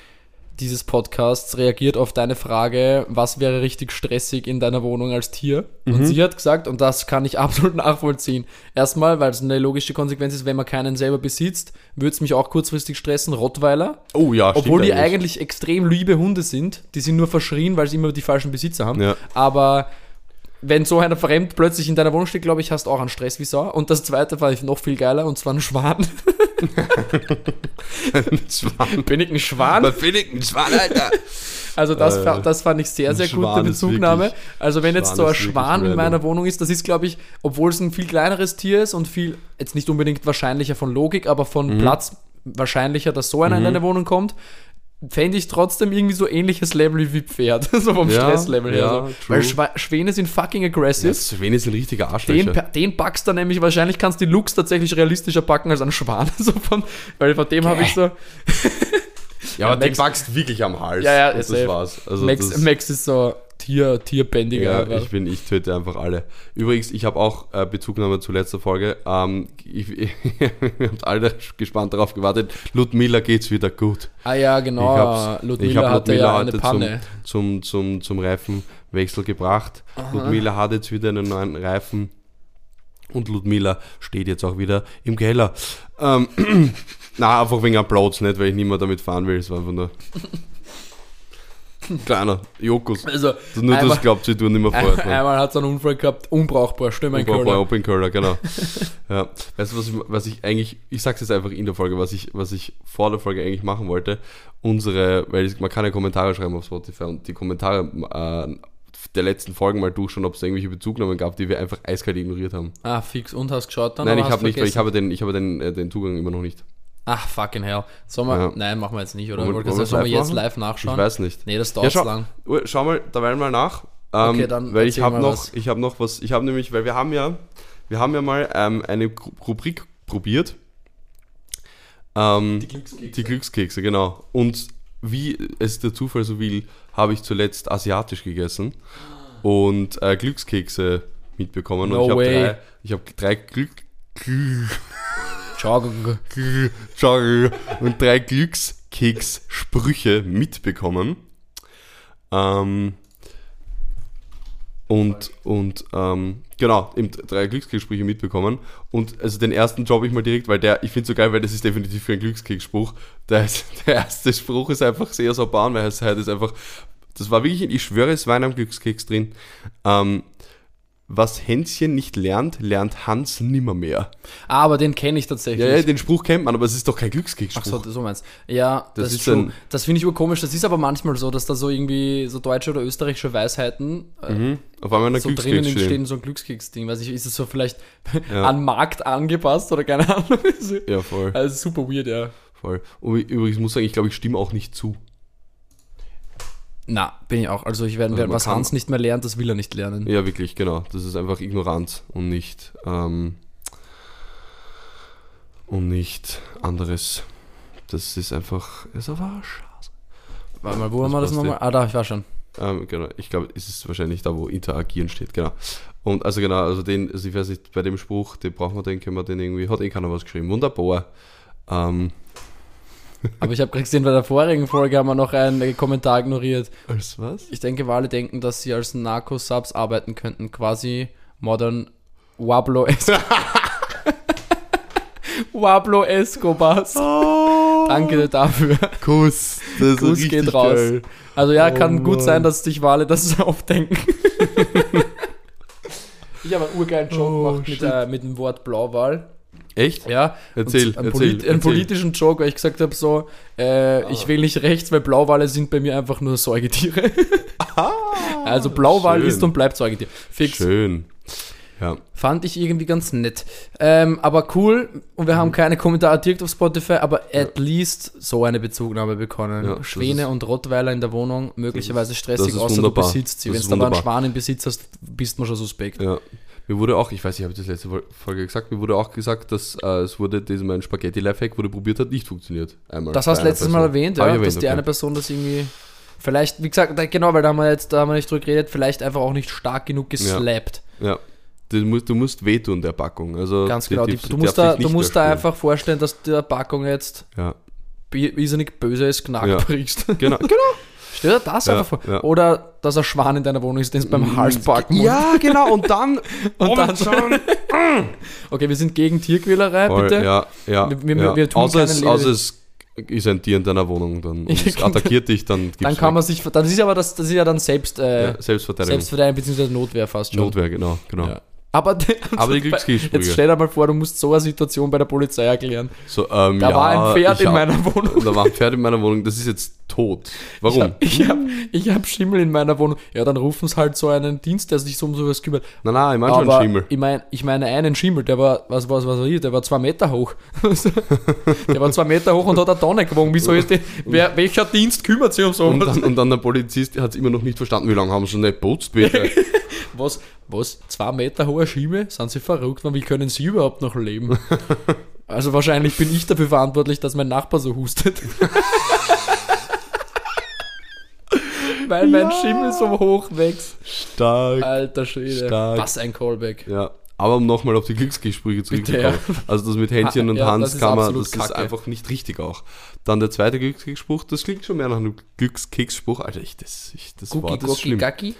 dieses Podcasts reagiert auf deine Frage, was wäre richtig stressig in deiner Wohnung als Tier? Mhm. Und sie hat gesagt, und das kann ich absolut nachvollziehen. Erstmal, weil es eine logische Konsequenz ist, wenn man keinen selber besitzt, würde es mich auch kurzfristig stressen, Rottweiler. Oh ja, stimmt Obwohl die eigentlich extrem liebe Hunde sind, die sind nur verschrien, weil sie immer die falschen Besitzer haben. Ja. Aber wenn so einer fremd plötzlich in deiner Wohnung steht, glaube ich, hast du auch einen Stress wie Sau. Und das zweite fand ich noch viel geiler, und zwar ein Schwan. Schwan. Bin ich ein Schwan? Was bin ich? Ein Schwan, Alter. Also das, Äh, das fand ich sehr, ein sehr gut, ist Bezugnahme. wirklich- Also wenn jetzt so ein Schwan in meiner Wohnung ist, das ist, glaube ich, obwohl es ein viel kleineres Tier ist und viel, jetzt nicht unbedingt wahrscheinlicher von Logik, aber von Mhm. Platz wahrscheinlicher, dass so einer in deine Wohnung kommt, fände ich trotzdem irgendwie so ähnliches Level wie Pferd. so vom Ja, Stresslevel her. ja, so. true. Weil Schwäne sind fucking aggressive. Das Schwäne ist ein richtiger Den, Arschlöcher. pa- den packst du nämlich, wahrscheinlich kannst du die Looks tatsächlich realistischer packen als einen Schwan. So von, weil von dem habe ich so. Ja, aber Max- die packst wirklich am Hals. Ja, ja, und das war's. Also Max, das, Max ist so Tier, Tierbändiger. ja, ich bin, ich töte einfach alle. Übrigens, ich habe auch äh, Bezugnahme zur letzten Folge. Ähm, ich, wir haben alle gespannt darauf gewartet. Ludmilla geht's wieder gut. ah ja, genau. ich Ludmilla ich hab hatte Ludmilla ja eine heute Panne. Zum, zum, zum Reifenwechsel gebracht. Ludmilla hat jetzt wieder einen neuen Reifen. Und Ludmilla steht jetzt auch wieder im Keller. Ähm, na, einfach wegen Applaus, nicht weil ich nicht mehr damit fahren will. Es war einfach nur. Kleiner, Jokus. Also, Nur einmal, das glaubt sie, du nicht mehr vorher. einmal hat es einen Unfall gehabt, unbrauchbar, stimme ein Open Curler. Open Curler, genau. ja. Weißt du, was ich, was ich eigentlich, ich sag's jetzt einfach in der Folge, was ich, was ich vor der Folge eigentlich machen wollte. Unsere, weil es- man kann ja Kommentare schreiben auf Spotify und die Kommentare äh, der letzten Folgen mal durchschauen, ob es irgendwelche Bezugnahmen gab, die wir einfach eiskalt ignoriert haben. Ah, fix. Und hast geschaut dann? Nein, ich habe nicht, weil ich habe den, ich habe den, äh, den Zugang immer noch nicht. Ach, fucking hell. Sollen wir, Ja. Nein, machen wir jetzt nicht, oder? Wir sagen, sollen wir live jetzt machen? live nachschauen? Ich weiß nicht. Nee, das Ja, dauert schau, lang. Schau mal, derweil mal nach. Ähm, Okay, dann weil ich habe noch, was. ich habe noch was, ich habe nämlich, weil wir haben ja, wir haben ja mal ähm, eine Rubrik probiert. Ähm, Die Glückskekse. die Glückskekse, genau. Und wie es der Zufall so will, habe ich zuletzt asiatisch gegessen und äh, Glückskekse mitbekommen. No und ich habe drei, ich habe drei Glück, Glück. Und drei Glückskeks-Sprüche mitbekommen. Ähm, und und ähm, genau, eben drei Glückskekssprüche mitbekommen. Und also den ersten Job ich mal direkt, weil der, ich finde so geil, weil das ist definitiv für ein Glückskeksspruch. Der, der erste Spruch ist einfach sehr so bahn, weil es halt ist einfach, das war wirklich, ich schwöre, es war in einem Glückskeks drin. Ähm, was Hänschen nicht lernt, lernt Hans nimmermehr. Ah, aber den kenne ich tatsächlich. Ja, ja, den Spruch kennt man, aber es ist doch kein Ach Glückskeksspruch. so, so meinst Ja, das, Das ist ein- Das finde ich urkomisch. Das ist aber manchmal so, dass da so irgendwie so deutsche oder österreichische Weisheiten äh, Mhm. Auf einmal ein so drinnen entstehen, stehen. so ein Glückskeks-Ding. Weiß ich, ist es so vielleicht Ja. an Markt angepasst oder keine Ahnung. Ja, voll, Also super weird, ja. voll. Und übrigens muss ich sagen, ich glaube, ich stimme auch nicht zu. Na, bin ich auch. Also ich werde, Also was Hans nicht mehr lernt, das will er nicht lernen. Ja, wirklich, genau. Das ist einfach Ignoranz und nicht ähm, und nicht anderes. Das ist einfach, ist aber schade. Warte mal, wo Das haben wir das nochmal? Ah, da, ich war schon. Ähm, genau, ich glaube, es ist wahrscheinlich da, wo interagieren steht, genau. Und also genau, also den, also ich weiß nicht, bei dem Spruch, den brauchen wir, den können wir den irgendwie, hat eh keiner was geschrieben. Wunderbar. Ähm, Aber ich habe gerade gesehen, bei der vorigen Folge haben wir noch einen Kommentar ignoriert. als was? Ich denke, weil alle denken, dass sie als Narco-Subs arbeiten könnten. Quasi modern Wablo Escobar. Wablo Escobars. Oh, Danke dafür. Kuss. Das Kuss geht raus. geil. Also ja, Oh kann gut Mann. sein, dass sich Wale das so oft denken. ich habe einen urgeilen Joke Oh, gemacht mit, äh, mit dem Wort Blauwal. Echt? Ja, Erzähl, und einen, erzähl, polit einen erzähl. politischen Joke, weil ich gesagt habe, so, äh, ich wähle nicht rechts, weil Blauwale sind bei mir einfach nur Säugetiere. also Blauwal schön. ist und bleibt Säugetier. Fix. Schön. Ja. Fand ich irgendwie ganz nett. Ähm, aber cool, und wir haben Mhm. keine Kommentare direkt auf Spotify, aber at least so eine Bezugnahme bekommen. Ja, Schwäne ist- und Rottweiler in der Wohnung, möglicherweise stressig, außer wunderbar. du besitzt sie. Wenn du aber einen. Schwan im Besitz hast, bist du schon suspekt. Ja. Mir wurde auch, ich weiß nicht, habe ich das letzte Fol- Folge gesagt, mir wurde auch gesagt, dass äh, es wurde, diesem mein Spaghetti Lifehack wurde probiert hat, nicht funktioniert. Einmal. Das hast du letztes Person. Mal erwähnt, ja, erwähnt, dass die okay. eine Person das irgendwie. Vielleicht, wie gesagt, genau, weil da haben wir jetzt, da haben wir nicht drüber geredet, vielleicht einfach auch nicht stark genug geslappt. Ja. Du musst, du musst wehtun der Packung. Also Ganz genau. Die, die- du die musst, da, du nicht musst da einfach vorstellen, dass der Packung jetzt Ja. bi- irrsinnig böses Knack Ja. brichst. Genau. genau. Stell dir das Ja, einfach vor. ja. Oder dass ein Schwan in deiner Wohnung ist, den es beim Hals packen muss. Ja, genau. Und dann. Und dann schon. Okay, wir sind gegen Tierquälerei, Voll, bitte. Ja, ja. Wir- wir- ja. wir tun außer, es, außer es ist ein Tier in deiner Wohnung dann und Ja, attackiert dich, dann Dann kann man sich, das ist aber das, das ist ja dann selbst, äh, Selbstverteidigung. Selbstverteidigung bzw. Notwehr fast schon. Notwehr, genau. genau. Aber, Aber die Glückskekssprüche. Jetzt stell dir mal vor, du musst so eine Situation bei der Polizei erklären. So, ähm, Da ja, war ein Pferd in hab- meiner Wohnung. Da war ein Pferd in meiner Wohnung, das ist jetzt tot. Warum? Ich habe ich hab Schimmel in meiner Wohnung. Ja, dann rufen sie halt so einen Dienst, der sich so um sowas kümmert. Nein, nein, ich meine schon Aber Schimmel. ich meine ich meine einen Schimmel, der war, was, was, was war der war zwei Meter hoch. der war zwei Meter hoch und hat eine Tonne gewogen. Wie soll ich den, wer, welcher Dienst kümmert sich um Und sowas? dann, und dann der Polizist hat es immer noch nicht verstanden, wie lange haben sie nicht putzt, bitte. Was, was, zwei Meter hohe Schimmel? Sind sie verrückt? Wie können sie überhaupt noch leben? Also wahrscheinlich bin ich dafür verantwortlich, dass mein Nachbar so hustet. weil mein Ja. Schimmel so hoch wächst. Stark. Alter Schwede. Stark. Was ein Callback. Ja, aber um nochmal auf die Glücksgespräche zurückzukommen. Also das mit Händchen und ja, Hans das ist kann man, das ist kacke. einfach nicht richtig auch. Dann der zweite Glückskeksspruch, das klingt schon mehr nach einem Glückskeksspruch. Alter, ich, das, ich, das Gucki, Wort ist Gucki, schlimm. Gacki.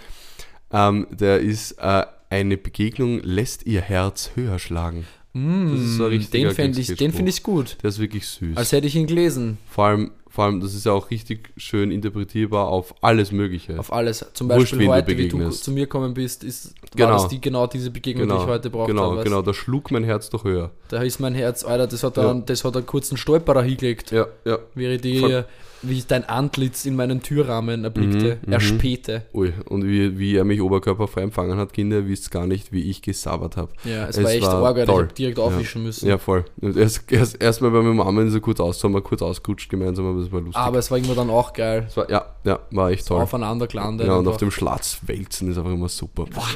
Ähm, der ist, äh, eine Begegnung lässt ihr Herz höher schlagen. Das ist so ein Den finde ich, den find ich gut. Der ist wirklich süß. Als hätte ich ihn gelesen. vor, allem, vor allem, das ist ja auch richtig schön interpretierbar auf alles Mögliche. Auf alles. Zum Wurscht, Beispiel du heute, wie du zu mir gekommen bist, ist, Genau. das die, genau diese Begegnung, die ich heute brauchte. genau, weißt? genau, da schlug mein Herz doch höher. Da ist mein Herz, Alter, das hat, Ja. einen, das hat einen kurzen Stolperer hingelegt. Ja, ja. Ich die, Voll. Wie ich dein Antlitz in meinen Türrahmen erblickte, Mhm, erspähte. Ui, und wie, wie er mich oberkörperfrei empfangen hat, Kinder, ihr wisst gar nicht, wie ich gesabbert habe. Ja, es, Es war echt war arg, ich direkt aufwischen müssen. Ja, voll. Erst, erst, erst mal bei meiner Mama sind sie kurz aus, haben wir kurz ausgerutscht gemeinsam, aber das war lustig. Aber es war irgendwann dann auch geil. war, ja, ja, war echt toll. Aufeinander gelandet. Ja, und einfach. auf dem Schlatz wälzen ist einfach immer super. Boah,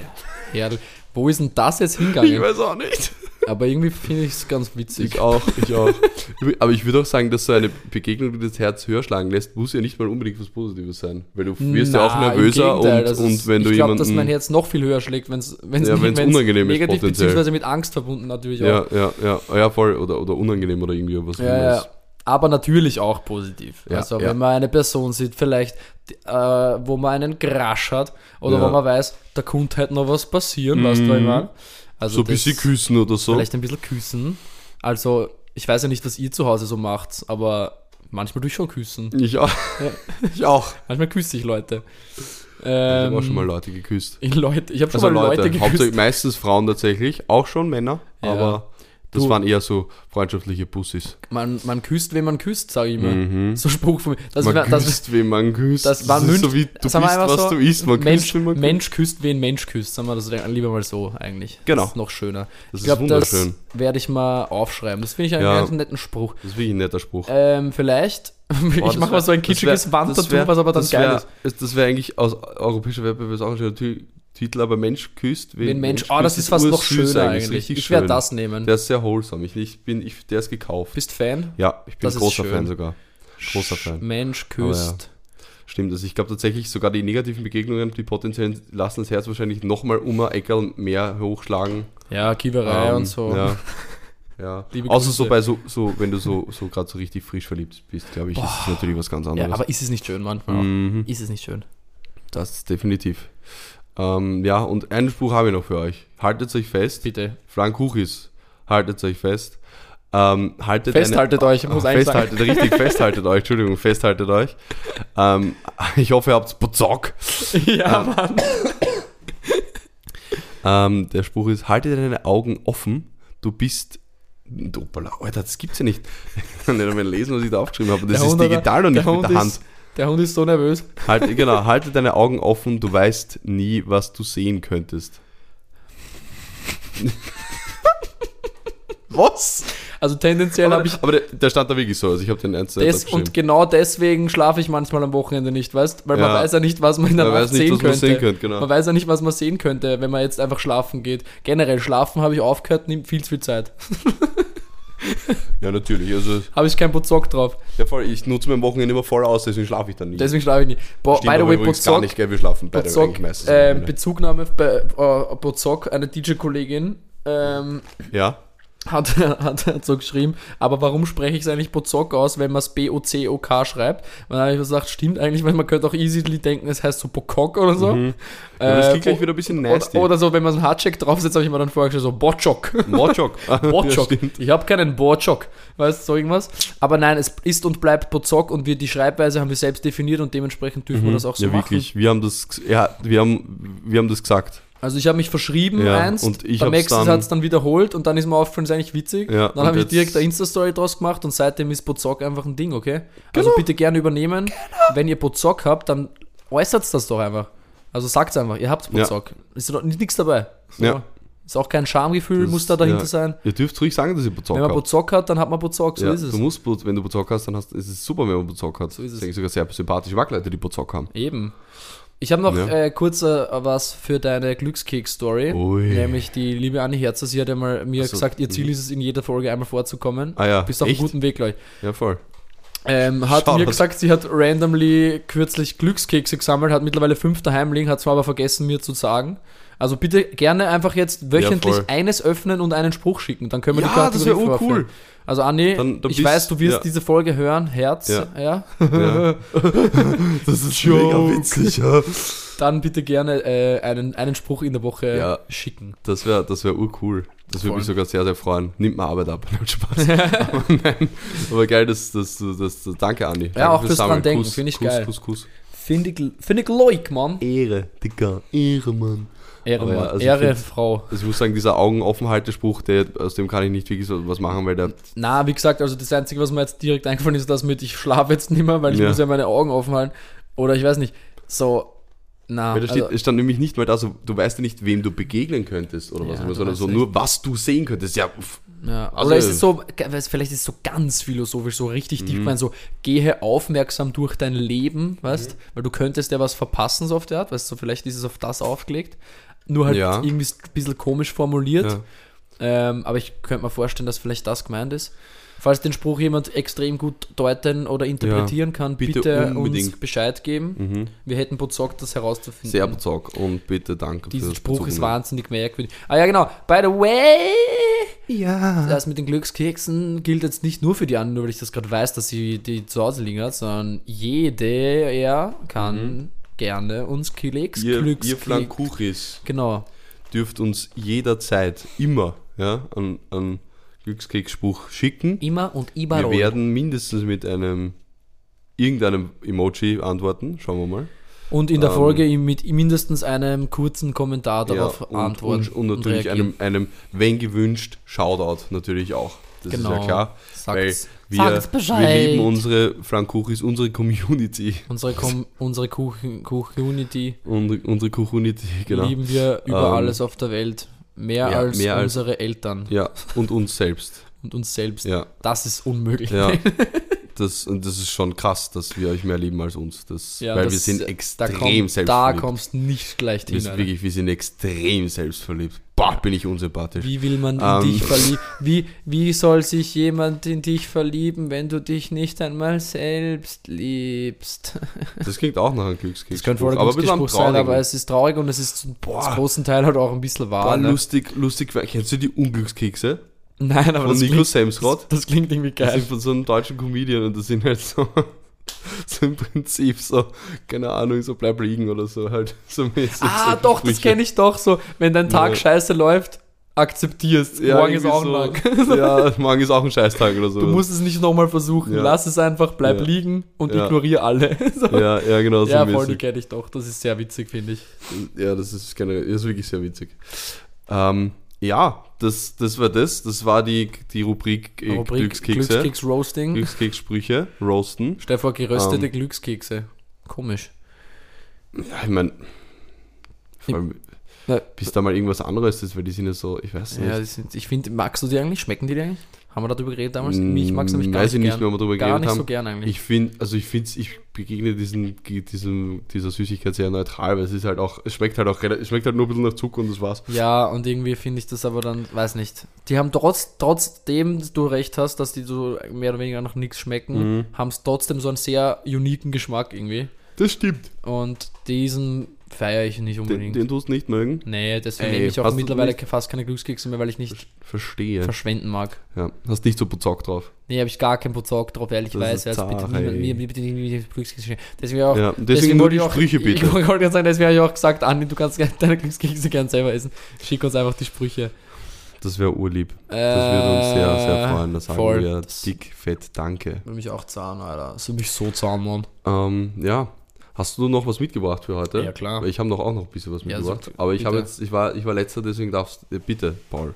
Herrlich. Wo ist denn das jetzt ich hingegangen? weiß auch nicht. Aber irgendwie finde ich es ganz witzig. Ich auch, ich auch. Aber ich würde auch sagen, dass so eine Begegnung, die das Herz höher schlagen lässt, muss ja nicht mal unbedingt was Positives sein. Weil du wirst ja auch Na, nervöser und, und wenn du Ich glaube, jemanden. dass mein Herz noch viel höher schlägt, wenn es Ja, wenn's unangenehm ist, negativ potenziell. beziehungsweise mit Angst verbunden natürlich ja, auch. ja, ja, ja, voll. Oder, oder unangenehm oder irgendwie was. Ja, ja. Aber natürlich auch positiv. Ja, also ja. wenn man eine Person sieht, vielleicht, äh, wo man einen Grasch hat oder Ja. Mhm. wo man weiß, da könnte halt noch was passieren, weißt du, meine? Also so ein bisschen küssen oder so. Vielleicht ein bisschen küssen. Also, ich weiß ja nicht, was ihr zu Hause so macht, aber manchmal durch schon küssen. Ich auch. Ich auch. Manchmal küsse ich Leute. Ich habe auch Ähm, schon mal Leute geküsst. ich Leute, ich habe schon Also mal Leute, Leute, geküsst. hauptsächlich meistens Frauen tatsächlich, auch schon Männer, aber das Du- waren eher so freundschaftliche Bussis. Man, man küsst, wen man küsst, sage ich immer. Mhm. So Spruch von mir. Das, man das, küsst, wen man küsst. das war ist so wie du bist, was so, du isst. Man Mensch, küsst, wen man küsst. Mensch küsst, wen Mensch küsst. Sagen wir das lieber mal so eigentlich. Genau. Das ist noch schöner. Das ich glaube, ist das wunderschön. werde ich mal aufschreiben. Das finde ich einen Ja. ganz netten Spruch. Das ist wirklich ein netter Spruch. Ähm, vielleicht, ich das mache mal so ein das kitschiges Wandtattoo, das was aber dann das geil ist. Das, das wäre eigentlich aus europäischer Wettbewerb auch schon ein Ti- Titel, aber Mensch küsst, wen, Wenn Mensch, ah, das ist fast noch schöner eigentlich. Richtig Ich werde schön. das nehmen. Der ist sehr wholesome. Ich, ich bin, ich, der ist gekauft. Bist Fan? Ja, ich bin Das großer. Fan sogar. Großer Fan. Mensch ja. küsst. Stimmt, also ich glaube tatsächlich sogar die negativen Begegnungen, die potenziellen, lassen das Herz wahrscheinlich nochmal um ein Eckerl mehr hochschlagen. Ja, Kiewerei Ähm, und so. Ja. ja. Liebe Außer Grüße. so bei so, so wenn du so, so gerade so richtig frisch verliebt bist, glaube ich, ist es natürlich was ganz Ja, anderes. aber ist es nicht schön manchmal? Mhm. Ist es nicht schön? Das ist definitiv. Ähm, ja, und einen Spruch habe ich noch für euch. Haltet euch fest. Bitte. Frank Huchis, haltet euch fest. Ähm, haltet Festhaltet eine, euch, ich muss sagen. festhaltet, richtig, festhaltet euch, Entschuldigung, festhaltet euch. Ähm, ich hoffe, ihr habt Bozock. ja, Mann. Ähm, der Spruch ist, halte deine Augen offen, du bist... Hoppala, Alter, das gibt's ja nicht. Ich kann nicht einmal lesen, was ich da aufgeschrieben habe. Das Der ist Hund, digital und nicht mit der Hand. Ist, der Hund ist so nervös. Halt, genau, halte deine Augen offen, du weißt nie, was du sehen könntest. was? Also tendenziell habe ich aber der, der stand da wirklich so, also ich habe den ernst das und genau deswegen schlafe ich manchmal am Wochenende nicht, weißt? Weil man Ja. weiß ja nicht, was man in der Man Nacht sehen was man könnte. sehen könnte, genau. Man weiß ja nicht, was man sehen könnte, wenn man jetzt einfach schlafen geht. Generell schlafen habe ich aufgehört, nimmt viel zu viel Zeit. Ja, natürlich. Also, Habe ich keinen Bozock drauf. ja, voll, ich nutze mein Wochenende immer voll aus, deswegen schlafe ich dann nie. Deswegen schlafe ich nicht. Boah, Stimmt by the way, übrigens gar Bozock, nicht, gell, wir schlafen beide Bozock eigentlich meistens. äh, am Bezugnahme bei äh, Bozock, eine DJ-Kollegin, ähm, ja, hat, hat, hat so geschrieben, aber warum spreche ich es eigentlich Bozock aus, wenn man es B-O-C-O-K schreibt? Und dann habe ich gesagt, stimmt eigentlich, weil man könnte auch easily denken, es heißt so Bokok oder so. Mhm. ja das Äh, klingt gleich wieder ein bisschen nasty. oder, oder so, wenn man so einen Hardcheck draufsetzt, habe ich mir dann vorgestellt, so. Botschok. Ja, stimmt. ich habe keinen Botschok. Weißt du, so irgendwas? Aber nein, es ist und bleibt Bozok und wir die Schreibweise haben wir selbst definiert und dementsprechend dürfen wir das auch so Mhm. ja, machen. wirklich. Wir haben das, ja, wir haben, wir haben das gesagt. Also ich habe mich verschrieben Ja, einst, und ich beim nächsten dann- Satz dann wiederholt und dann ist mir aufgefallen, ist eigentlich witzig. Ja, dann habe ich direkt eine Insta-Story draus gemacht und seitdem ist Bozok einfach ein Ding, okay? Genau. Also bitte gerne übernehmen. Wenn ihr Bozok habt, dann äußert das doch einfach. Also sagt einfach, ihr habt Ja. Bozok. Ist doch nichts dabei. So. Ja. Ist auch kein Schamgefühl, Das- muss da dahinter ja. sein. Ihr dürft ruhig sagen, dass ihr Bozok Wenn man habt. Bozok hat, dann hat man Bozok, so ja, ist es. Du musst, wenn du Bozok hast, dann hast, ist es super, wenn man Bozok hat. So ist es. Das sind sogar sehr sympathische Wackleute, die Bozok haben. Eben. Ich habe noch Ja. äh, kurz äh, was für deine Glückskeks-Story. Nämlich die liebe Anni Herzer, sie hat ja mal mir so, gesagt, ihr Ziel ist es, in jeder Folge einmal vorzukommen. Ah ja, Bist auf einem guten Weg, glaube ich. Ja, voll. Ähm, hat Shoutout. mir gesagt, sie hat randomly kürzlich Glückskekse gesammelt, hat mittlerweile fünf daheim liegen, hat zwar aber vergessen mir zu sagen. Also bitte gerne einfach jetzt wöchentlich voll. eines öffnen und einen Spruch schicken. Dann können wir die Ja, das wäre Kategorie vorführen. Also Anni, Dann- dann ich weiß, du wirst ja. diese Folge hören, Herz, ja. Ja. Ja. Das ist Joke. witzig, ja. Dann bitte gerne äh, einen, einen Spruch in der Woche Ja. schicken. Das wäre das wär urcool. Das würde mich sogar sehr, sehr freuen. Nimmt mir Arbeit ab. Spaß. aber, nein. aber geil, das, das, das, das, danke, Andi. Danke Ja, auch fürs dran denken, Kuss, finde ich Kuss, geil. Kuss, Kuss. Finde ich, find ich leuk, Mann. Ehre, Digga. Ehre, Mann. Ehre, Aber ja, Mann. also ich Ehre find- Frau. Also ich muss sagen, dieser Augen-Offen-Haltespruch, der, aus dem kann ich nicht wirklich so was machen, weil der Na, wie gesagt, also das Einzige, was mir jetzt direkt eingefallen ist, das mit, ich schlafe jetzt nicht mehr, weil ich Ja. muss ja meine Augen offen halten. Oder ich weiß nicht, so, na, Weil da steht, also, es stand nämlich nicht mal da, so, du weißt ja nicht, wem du begegnen könntest oder Ja, was immer, sondern so nicht. nur, was du sehen könntest. Ja, pff, ja. also- oder ist es so, vielleicht ist es so ganz philosophisch, so richtig Mhm. tief gemeint, so, gehe aufmerksam durch dein Leben, weißt, Mhm. weil du könntest ja was verpassen, so auf der Art, weißt du, so, vielleicht ist es auf das aufgelegt, nur halt Ja. irgendwie ein bisschen komisch formuliert. ja. Ähm, aber ich könnte mir vorstellen, dass vielleicht das gemeint ist. Falls den Spruch jemand extrem gut deuten oder interpretieren kann, bitte bitte, uns. Bescheid geben. Mhm. Wir hätten bezockt, das herauszufinden. Sehr bezockt und bitte danke Dieser Spruch ist Bezugnehmung. wahnsinnig merkwürdig. Ah ja, genau. By the way, Ja. das mit den Glückskeksen gilt jetzt nicht nur für die anderen, nur weil ich das gerade weiß, dass sie die zu Hause liegen hat, sondern jede ja, kann gerne uns Keks, Ihr, ihr Glückskeks. Flankuchis Genau. dürft uns jederzeit immer ja, einen, einen Glückskeksspruch schicken. Immer und Wir überall. werden mindestens mit einem irgendeinem Emoji antworten. Schauen wir mal. Und in der Ähm, Folge ihm mit mindestens einem kurzen Kommentar darauf Ja, und, antworten. und, und natürlich reagieren. einem, einem, wenn gewünscht, Shoutout natürlich auch. Das ist ja Genau. klar. Weil Sagt's, wir, wir lieben unsere Frankuchis, unsere Community. unsere, Com unsere Kuchen- Community Unsere, unsere Community, genau. lieben wir über Ähm, alles auf der Welt. Mehr, ja, als mehr als- unsere Eltern Ja, und uns selbst. und uns selbst. Ja, Das ist unmöglich. ja. Das, und das ist schon krass, dass wir euch mehr lieben als uns. Das, Ja, weil das- wir sind da, extrem komm, da selbstverliebt. kommst du nicht gleich wir, hin. sind Alter. wirklich, wir sind extrem selbstverliebt. Boah, bin ich unsympathisch. Wie will man in Ähm. dich verlieben? Wie, wie soll sich jemand in dich verlieben, wenn du dich nicht einmal selbst liebst? Das klingt auch nach einem Glückskeks. Das könnte voll ein Glücksspruch sein, aber es ist traurig und es ist zum großen Teil halt auch ein bisschen wahr. Boah, ne? lustig, lustig. Kennst du die Unglückskekse? Nein, aber Von das Nico klingt, Semsrott? das, das klingt irgendwie Das geil. sind von so einem deutschen Comedian und das sind halt so, so im Prinzip so, keine Ahnung, so bleib liegen oder so halt. So mäßig, Ah, so doch, das kenne ich doch so. Wenn dein Tag Ja. scheiße läuft, akzeptierst. Ja, Morgen ist auch ein so. Tag. Ja, morgen ist auch ein Scheißtag oder so. Du musst es nicht nochmal versuchen. Ja. Lass es einfach, bleib liegen und ignoriere alle. so. ja, ja, genau, so ja, voll, die kenne ich doch. Das ist sehr witzig, finde ich. Ja, das ist generell, das ist wirklich sehr witzig. Ähm, ja, das, das war das. Das war die, die Rubrik, äh, Rubrik Glückskekse. Glückskeks Roasting. Glückskekssprüche, Roasten. Vor, geröstete Ähm. Glückskekse. Komisch. Ja, ich meine, bis da mal irgendwas anderes ist, weil die sind ja so, ich weiß nicht. Ja, sind, ich finde, magst du die eigentlich? Schmecken die dir eigentlich? Haben wir darüber geredet damals? Ich mag es nämlich gar Mm, Weiß ich nicht nicht gern. mehr, ob wir darüber Gar geredet nicht haben. so gern eigentlich. Ich finde, also ich finde, ich begegne diesen, diesem, dieser Süßigkeit sehr neutral, weil es ist halt auch, es schmeckt halt auch, es schmeckt halt nur ein bisschen nach Zucker und das war's. Ja, und irgendwie finde ich das aber dann, weiß nicht. Die haben trotz, trotzdem du recht hast, dass die so mehr oder weniger nach nichts schmecken, Mhm. haben es trotzdem so einen sehr uniken Geschmack irgendwie. Das stimmt. Und diesen feiere ich nicht Den, unbedingt. den tust du nicht mögen? nee, deswegen nehme ich auch mittlerweile fast keine Glückskekse mehr, weil ich nicht Verstehe. verschwenden mag. ja, hast nicht so bezockt drauf. Nee, habe ich gar keinen Bozock drauf, ehrlich Das weiß. Also bitte niemand, mir, bitte nicht Glückskekse. Deswegen auch. Ja, deswegen nur wollte die ich auch- Sprüche bitte. Ich wollte gerade sagen, deswegen habe ich auch gesagt, Andi, du kannst deine Glückskekse gern selber essen. Schick uns einfach die Sprüche. Das wäre urlieb. Das würde uns sehr, sehr freuen. Da sagen Äh, voll. wir Das- dick, fett, danke. Würde mich auch zahlen, Alter. Das würde mich so zahlen, Mann. Ähm, ja. Hast du noch was mitgebracht für heute? Ja, klar. Ich habe noch auch noch ein bisschen was Ja, mitgebracht. so, aber ich habe jetzt, ich war, ich war letzter, deswegen darfst du, bitte, Paul.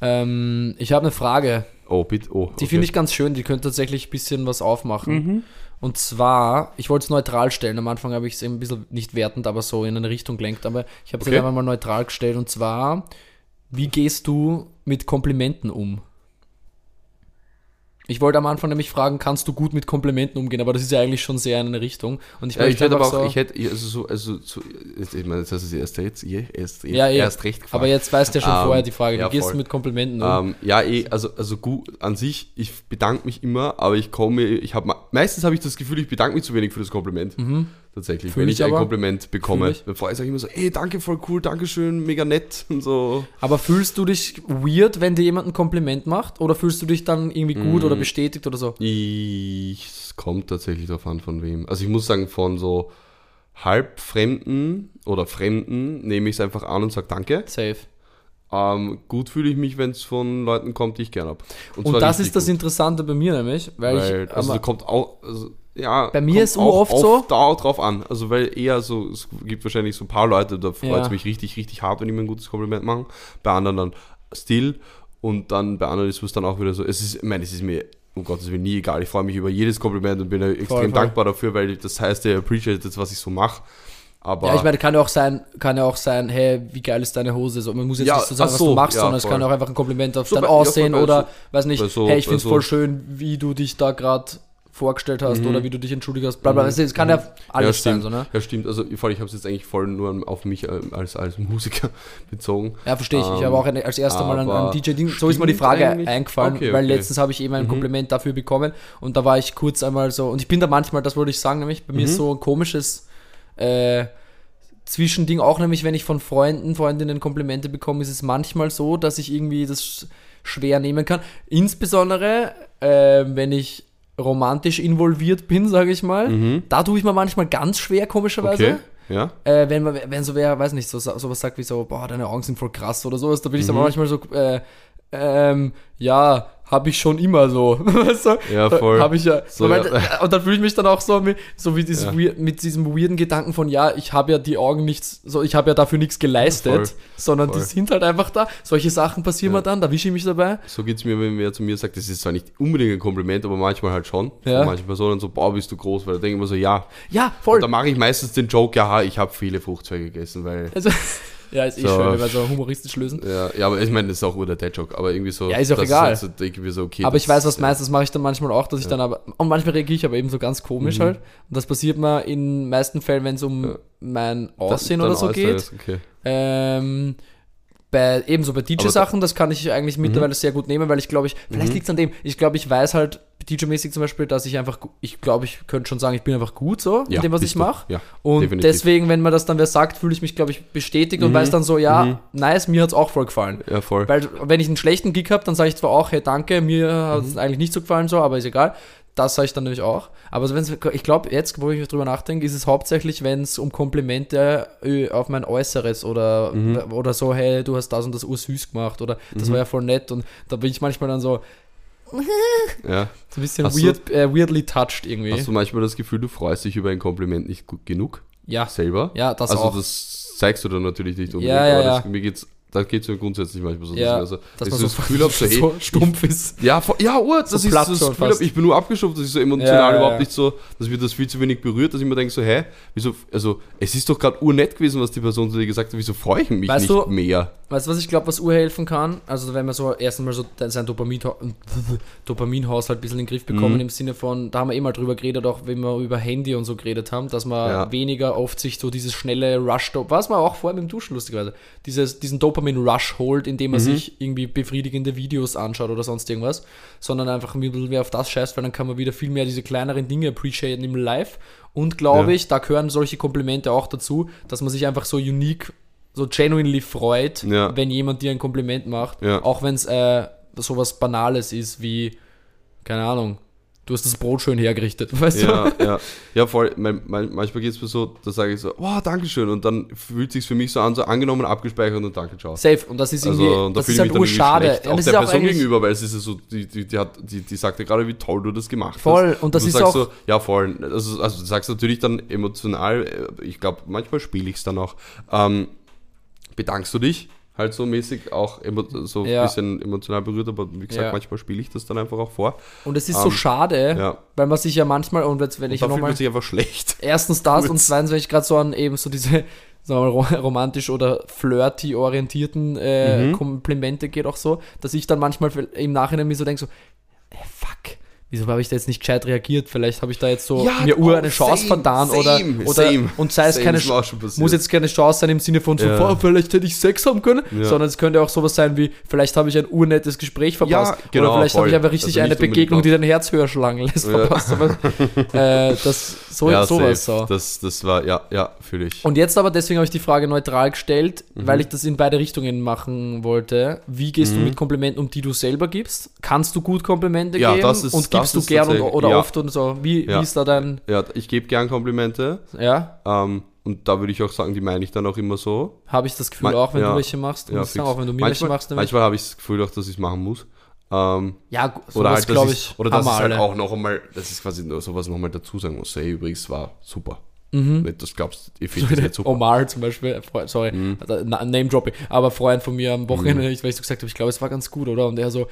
Ähm, ich habe eine Frage. Oh, bitte, oh. Die finde ich ganz schön. Die könnte tatsächlich ein bisschen was aufmachen. Mhm. Und zwar, ich wollte es neutral stellen. Am Anfang habe ich es eben ein bisschen nicht wertend, aber so in eine Richtung gelenkt. Aber ich habe es Okay. jetzt einfach mal neutral gestellt. Und zwar, wie gehst du mit Komplimenten um? Ich wollte am Anfang nämlich fragen, kannst du gut mit Komplimenten umgehen, aber das ist ja eigentlich schon sehr in eine Richtung. Und ich, Ja, ich hätte aber auch, so, ich hätte, also so, also so, ich meine, das ist das erste jetzt, erst, Ja, eh. erst recht gefragt. aber jetzt weißt du ja schon Ähm, vorher die Frage, ja, wie gehst voll. du mit Komplimenten um? Ähm, ja, eh, also, also gut, an sich, ich bedanke mich immer, aber ich komme, ich habe meistens habe ich das Gefühl, ich bedanke mich zu wenig für das Kompliment. Tatsächlich. Fühl wenn ich ein aber. Kompliment bekomme. Dann sage ich immer so, ey, danke, voll cool, danke schön, mega nett und so. Aber fühlst du dich weird, wenn dir jemand ein Kompliment macht? Oder fühlst du dich dann irgendwie gut Mm. oder bestätigt oder so? Ich, es kommt tatsächlich darauf an, von wem. Also ich muss sagen, von so halbfremden oder Fremden nehme ich es einfach an und sage Danke. Safe. Ähm, gut fühle ich mich, wenn es von Leuten kommt, die ich gern habe. Und zwar das ist das gut. Interessante bei mir nämlich, weil, Weil, ich. also kommt auch, also, ja. Bei mir ist auch oft auf, so- Da drauf an. Also, weil eher so, es gibt wahrscheinlich so ein paar Leute, da freut es Ja. mich richtig, richtig hart, wenn die mir ein gutes Kompliment machen. Bei anderen dann still. Und dann bei anderen ist es dann auch wieder so, es ist, ich meine, es ist mir um Gottes Willen nie egal. Ich freue mich über jedes Kompliment und bin ja extrem voll. dankbar dafür, weil das heißt, er appreciated, was ich so mache. Aber ja, ich meine, kann ja auch sein, kann ja auch sein, hey, wie geil ist deine Hose? So, man muss jetzt Ja, nicht so sagen, ach was so, du machst, ja, sondern es voll. kann auch einfach ein Kompliment auf So dein bei- ja, voll, Aussehen oder, so- weiß nicht, so- hey, ich finde es so- voll schön, wie du dich da gerade vorgestellt hast Mhm. oder wie du dich entschuldigt hast, bla bla. Es kann ja alles ja, sein, so, ne? Ja, stimmt. Also ich habe es jetzt eigentlich voll nur auf mich äh, als, als Musiker bezogen. Ja, verstehe ich. ich Ähm, habe auch als erstes Mal an, an aber DJ-Ding, so ist mir die Frage eigentlich. eingefallen, Okay, weil okay. letztens habe ich eben ein Mhm. Kompliment dafür bekommen und da war ich kurz einmal so, und ich bin da manchmal, das wollte ich sagen, nämlich, bei mir Mhm. ist so ein komisches äh, Zwischending, auch nämlich, wenn ich von Freunden, Freundinnen Komplimente bekomme, ist es manchmal so, dass ich irgendwie das schwer nehmen kann. Insbesondere, äh, wenn ich romantisch involviert bin, sage ich mal. Da tue ich mir manchmal ganz schwer, komischerweise. Mhm. Okay. Ja. Äh, wenn, man, wenn so wer, weiß nicht, so, so was sagt wie so, boah, deine Augen sind voll krass oder sowas, da bin ich Mhm. dann manchmal so, äh, ähm, ja, habe ich schon immer so. weißt du? Ja, voll. Habe ich ja. So, ja. Und dann fühle ich mich dann auch so, mit, so wie dieses Ja. weird, mit diesem weirden Gedanken von, ja, ich habe ja die Augen nichts, so, ich habe ja dafür nichts geleistet, Voll. sondern die Voll. sind halt einfach da. Solche Sachen passieren mir dann, da wische ich mich dabei. So geht es mir, wenn wer zu mir sagt, das ist zwar nicht unbedingt ein Kompliment, aber manchmal halt schon. Ja. Von manchen Personen so, boah, bist du groß, weil da denke ich mir so, ja. Ja, Und voll. da mache ich meistens den Joke, ja, ich habe viele Fruchtzweige gegessen, weil. Also, ja, ist eh So. schön, wenn wir so humoristisch lösen. Ja, ja aber ich meine, das ist auch der Dead-Joke, aber irgendwie so. Ja, ist auch das egal. Halt so, mir so, okay. Aber ich weiß, was das- meinst, das mache ich dann manchmal auch, dass ich dann aber, und manchmal reagiere ich aber eben so ganz komisch halt. Und das passiert mir in meisten Fällen, wenn es um Mhm. Ja. mein Aussehen dann oder so geht. es, Okay. Ähm, bei, ebenso bei DJ-Sachen, das kann ich eigentlich mittlerweile sehr gut nehmen, weil ich glaube, ich, vielleicht Mhm. liegt es an dem, ich glaube, ich weiß halt DJ-mäßig zum Beispiel, dass ich einfach, ich glaube, ich könnte schon sagen, ich bin einfach gut so Ja, in dem, was ich mache. Ja, Und definitiv. deswegen, wenn man das dann wer sagt, fühle ich mich, glaube ich, bestätigt und Mhm. weiß dann so, ja, Mhm. nice, mir hat es auch voll gefallen. Ja, voll. Weil, wenn ich einen schlechten Gig habe, dann sage ich zwar auch, hey, danke, mir hat Mhm. es eigentlich nicht so gefallen, so, aber ist egal. Das sage ich dann nämlich auch. Aber ich glaube, jetzt, wo ich drüber nachdenke, ist es hauptsächlich, wenn es um Komplimente äh, auf mein Äußeres oder, Mhm. oder so, hey, du hast das und das ursüß gemacht oder das war ja voll nett und da bin ich manchmal dann so, ja. so ein bisschen Hast du- weird, äh, weirdly touched irgendwie. Hast du manchmal das Gefühl, du freust dich über ein Kompliment nicht gut genug? ja, Selber? ja, das also auch. das zeigst du dann natürlich nicht unbedingt, Ja, ja, aber ja. Das, mir geht's, da geht es mir grundsätzlich manchmal so, Ja, also, dass man so das Gefühl habe, so, hey, so stumpf ist. Ja, ja, oh, dass So ich das Gefühl fast. habe, ich bin nur abgestumpft, dass ich so emotional Ja, ja, überhaupt ja. nicht so, dass mir das viel zu wenig berührt, dass ich mir denke so, hä, wieso, also es ist doch gerade urnett gewesen, was die Person zu dir gesagt hat, wieso freue ich mich Weißt nicht du- mehr? Weißt du, was ich glaube, was urhelfen kann? Also, wenn man so erstens mal so sein Dopamin, Dopaminhaushalt ein bisschen in den Griff bekommen, Mhm. im Sinne von, da haben wir eh mal drüber geredet, auch wenn wir über Handy und so geredet haben, dass man Ja. weniger oft sich so dieses schnelle Rush, was man auch vorher mit dem Duschen lustigerweise, dieses, diesen Dopamin-Rush holt, indem man Mhm. sich irgendwie befriedigende Videos anschaut oder sonst irgendwas, sondern einfach ein bisschen mehr auf das scheißt, weil dann kann man wieder viel mehr diese kleineren Dinge appreciaten im Live. Und glaube Ja. ich, da gehören solche Komplimente auch dazu, dass man sich einfach so unique, so genuinely freut, Ja. wenn jemand dir ein Kompliment macht. Ja. Auch wenn es äh, sowas Banales ist wie, keine Ahnung, du hast das Brot schön hergerichtet, weißt Ja, du? ja, ja, voll. Man, man, manchmal geht es mir so, da sage ich so, wow, Dankeschön. Und dann fühlt sich für mich so an, so angenommen, abgespeichert und danke, ciao. Safe. Und das ist irgendwie, Also, und da das ist halt urschade. Und Auch der auch Person eigentlich, gegenüber, weil es ist ja so, die, die, die, hat, die, die sagt ja gerade, wie toll du das gemacht Voll, hast. und das du ist sagst auch- so, ja, voll. Also, also du sagst natürlich dann emotional, äh, ich glaube, manchmal spiele ich es dann auch. Ähm, bedankst du dich halt so mäßig auch so ein Ja. bisschen emotional berührt, aber wie gesagt, Ja. manchmal spiele ich das dann einfach auch vor. und es ist so ähm, schade, Ja. weil man sich ja manchmal, und jetzt, wenn Und ich fühlt nochmal, man sich einfach schlecht. erstens das und zweitens, wenn ich gerade so an eben so diese sagen wir mal, ro- romantisch oder flirty orientierten äh, Mhm. Komplimente geht auch so, dass ich dann manchmal im Nachhinein mir so denke so, wieso habe ich da jetzt nicht gescheit reagiert? Vielleicht habe ich da jetzt so Ja, mir ur oh, eine Chance same, vertan oder, same, oder same, und sei es keine muss jetzt keine Chance sein im Sinne von so, Ja. "Boah, vielleicht hätte ich Sex haben können, Ja. sondern es könnte auch sowas sein wie, vielleicht habe ich ein urnettes Gespräch verpasst genau, oder vielleicht habe ich einfach richtig Also eine Begegnung, die dein Herz höher schlagen lässt, verpasst. Aber, äh, das, so, ja, sowas so. Das, das war, ja, ja, fühle ich. Und jetzt aber, deswegen habe ich die Frage neutral gestellt, Mhm. weil ich das in beide Richtungen machen wollte. Wie gehst du mit Komplimenten um, die du selber gibst? Kannst du gut Komplimente Ja, geben? das ist- und das gibst du ist gern und, oder ja. oft und so? Wie, Ja. wie ist da dein, Ja, ich gebe gern Komplimente. ja? Ähm, und da würde ich auch sagen, die meine ich dann auch immer so. Habe ich das Gefühl Ma- auch, wenn ja. du welche machst? Ja, ich sagen, fix. auch wenn du mir welche manchmal, machst. dann will ich- manchmal habe ich das Gefühl auch, dass ich es machen muss. Ähm, ja, oder halt, glaube ich, oder dass ich halt auch noch einmal, dass ich quasi nur sowas nochmal dazu sagen muss. Hey, übrigens war super. Mhm. Das glaubst ich finde das nicht super. Omar zum Beispiel, sorry, Mhm. Na- Name-Dropping, aber Freund von mir am Wochenende, ich- weil ich so gesagt habe, ich glaube, es war ganz gut, oder? Und er so,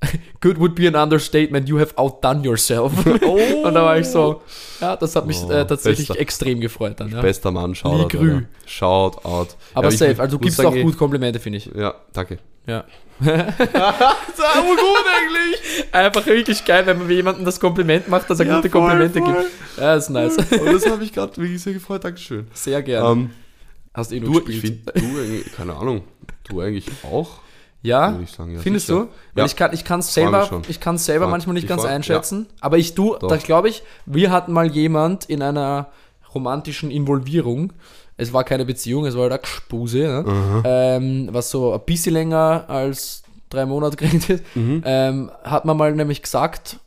good would be an understatement, you have outdone yourself. Und da war ich so, ja, das hat mich Oh, äh, tatsächlich bester. extrem gefreut dann. Ja. Bester Mann, Shoutout. Alter. Shoutout. Aber Ja, ich safe, also du muss gibst sagen, auch gut Komplimente, finde ich. Ja, danke. Ja. Das war gut eigentlich. Einfach wirklich geil, wenn man jemandem das Kompliment macht, dass er Ja, gute voll, Komplimente voll. gibt. Ja, ist nice. Und das habe ich gerade wirklich sehr gefreut. Dankeschön. Sehr gerne. Ähm, Hast eh du, ich gespielt. finde, du eigentlich, keine Ahnung, du eigentlich auch, Ja, sagen. Ja, Findest sicher. du? Weil Ja. ich kann ich kann's selber, ich kann's selber Freu- manchmal nicht ich ganz freu- einschätzen. Aber ich du, Doch. da glaube ich, wir hatten mal jemand in einer romantischen Involvierung. Es war keine Beziehung, es war halt eine Gespuse, ne? Mhm. ähm, was so ein bisschen länger als drei Monate geredet ist. Mhm. Ähm, hat man mal nämlich gesagt,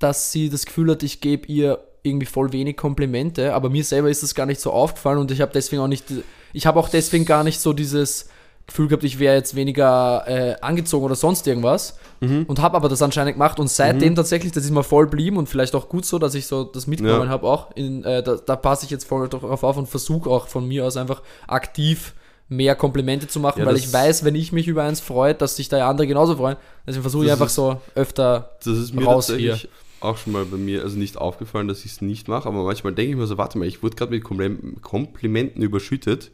dass sie das Gefühl hat, ich gebe ihr irgendwie voll wenig Komplimente, aber mir selber ist das gar nicht so aufgefallen und ich habe deswegen auch nicht, ich habe auch deswegen gar nicht so dieses Gefühl gehabt, ich wäre jetzt weniger äh, angezogen oder sonst irgendwas Mhm. und habe aber das anscheinend gemacht und seitdem tatsächlich, das ist mir voll blieben und vielleicht auch gut so, dass ich so das mitgenommen Ja. habe auch, in, äh, da, da passe ich jetzt voll darauf auf und versuche auch von mir aus einfach aktiv mehr Komplimente zu machen, Ja, weil ich weiß, wenn ich mich über eins freut, dass sich da andere genauso freuen. Deswegen versuche ich einfach ist- so öfter Das ist mir Raus tatsächlich auch schon mal bei mir, also nicht aufgefallen, dass ich es nicht mache, aber manchmal denke ich mir so, warte mal, ich wurde gerade mit Komplim- Komplimenten überschüttet,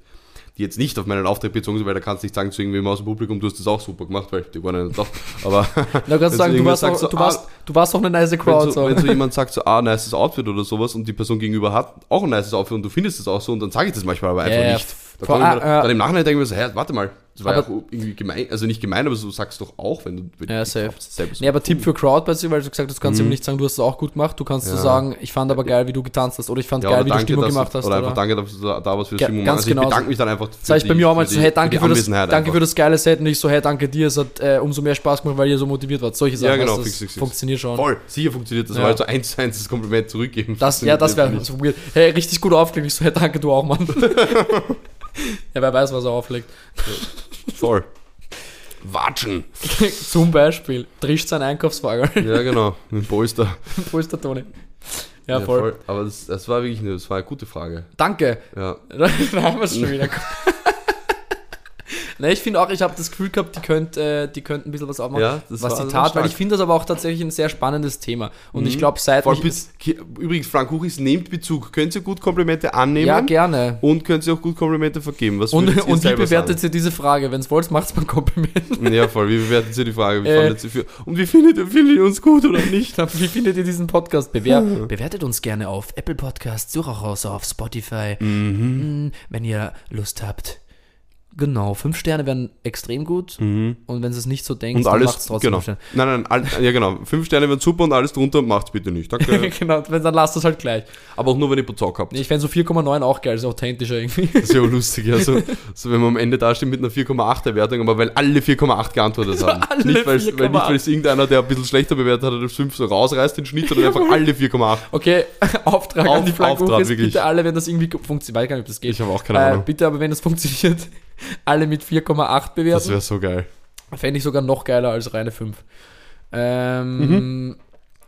die jetzt nicht auf meinen Auftritt bezogen sind, weil da kannst du nicht sagen zu irgendwem aus dem Publikum, du hast das auch super gemacht, weil die waren ja nicht da. Aber Da kannst du Wenn sagen, du warst, auch, so, du, warst, du warst auch eine nice wenn Crowd. so, So. wenn so jemand sagt so, ah, nices Outfit oder sowas und die Person gegenüber hat auch ein nices Outfit und du findest es auch so und dann sage ich das manchmal aber einfach ja, nicht. Da vor- mir, ah. dann im Nachhinein denke ich mir so, hä, warte mal, das war ja Aber- auch irgendwie gemein, also nicht gemein, aber du sagst doch auch, wenn du wenn Ja, du safe. glaubst, so Nee, aber Tipp für Crowd bei dir, weil du gesagt hast, du kannst Mhm. ihm nicht sagen, du hast es auch gut gemacht. Du kannst Ja. so sagen, ich fand aber geil, wie du getanzt hast. Oder ich fand Ja, geil, wie du danke, Stimmung dass gemacht du, hast. Oder Oder einfach danke, dass du da, da was für Ga- Stimmung ganz machst. Also genau ich so. bedanke mich dann einfach für Sag ich bei mir auch mal für so, hey, danke die für, das, danke für das geile Set und ich so, hey, danke dir, es hat äh, umso mehr Spaß gemacht, weil ihr so motiviert wart. Solche Sachen, Ja, genau, du, fix, funktioniert schon. Voll, sicher funktioniert das, Ja. halt so eins zu eins das Kompliment zurückgeben. Das, ja, das wäre nicht. so weird. Hey, richtig gut aufgelegt. Ich so, hey, danke, du auch, Mann. ja, wer weiß, was er auflegt. Voll. Watschen. Zum Beispiel, trischt sein Einkaufswagen. Ja, genau, mit Polster. Der Toni? Ja, voll. Aber das, das war wirklich eine, das war eine gute Frage. Danke. Ja. da haben wir es schon wieder. Ne, ich finde auch, ich habe das Gefühl gehabt, die könnte äh, die könnten ein bisschen was aufmachen, Ja, das was die war Tat, weil ich finde das aber auch tatsächlich ein sehr spannendes Thema. Und ich glaube, seit Voll ich, bis, übrigens, Frank Huchis nehmt Bezug. Könnt ihr gut Komplimente annehmen? Ja, gerne. Und könnt ihr auch gut Komplimente vergeben. Was Und, und wie bewertet ihr diese Frage? Wenn es wollt, macht's mal ein Kompliment. sagen? Ja, voll. Wie bewertet ihr die Frage? Wie Äh. ihr für, und wie findet ihr, findet ihr uns gut oder nicht? Wie findet ihr diesen Podcast? Bewer bewertet uns gerne auf Apple Podcasts, raus auf Spotify, Mhm. Mm, wenn ihr Lust habt. Genau, fünf Sterne wären extrem gut. Und wenn ihr es nicht so denkt, Mhm. Und dann alles, macht's trotzdem genau. fünf Sterne. Nein, nein, all, ja genau. Fünf Sterne wären super und alles drunter macht's bitte nicht. Danke. genau, wenn, dann lasst es halt gleich. Aber auch nur, wenn ihr Bozock habt. Nee, Ich fände so 4,9 auch geil, ist authentischer irgendwie. Das ist ja auch lustig, ja. So, so wenn man am Ende dasteht mit einer 4,8er Wertung, aber weil alle 4,8 geantwortet haben. alle nicht, weil, weil 4,8. nicht, weil es irgendeiner, der ein bisschen schlechter bewertet hat, als 5 so rausreißt den Schnitt, sondern einfach alle 4,8. Okay, Auftrag Auf- an die Auftrag, wirklich. bitte alle, wenn das irgendwie funktioniert, weiß gar nicht, ob das geht. Ich habe auch keine äh, Ahnung. bitte aber, wenn das funktioniert, alle mit 4,8 Das bewerten. wäre so geil. Fände ich sogar noch geiler als reine 5. Ähm,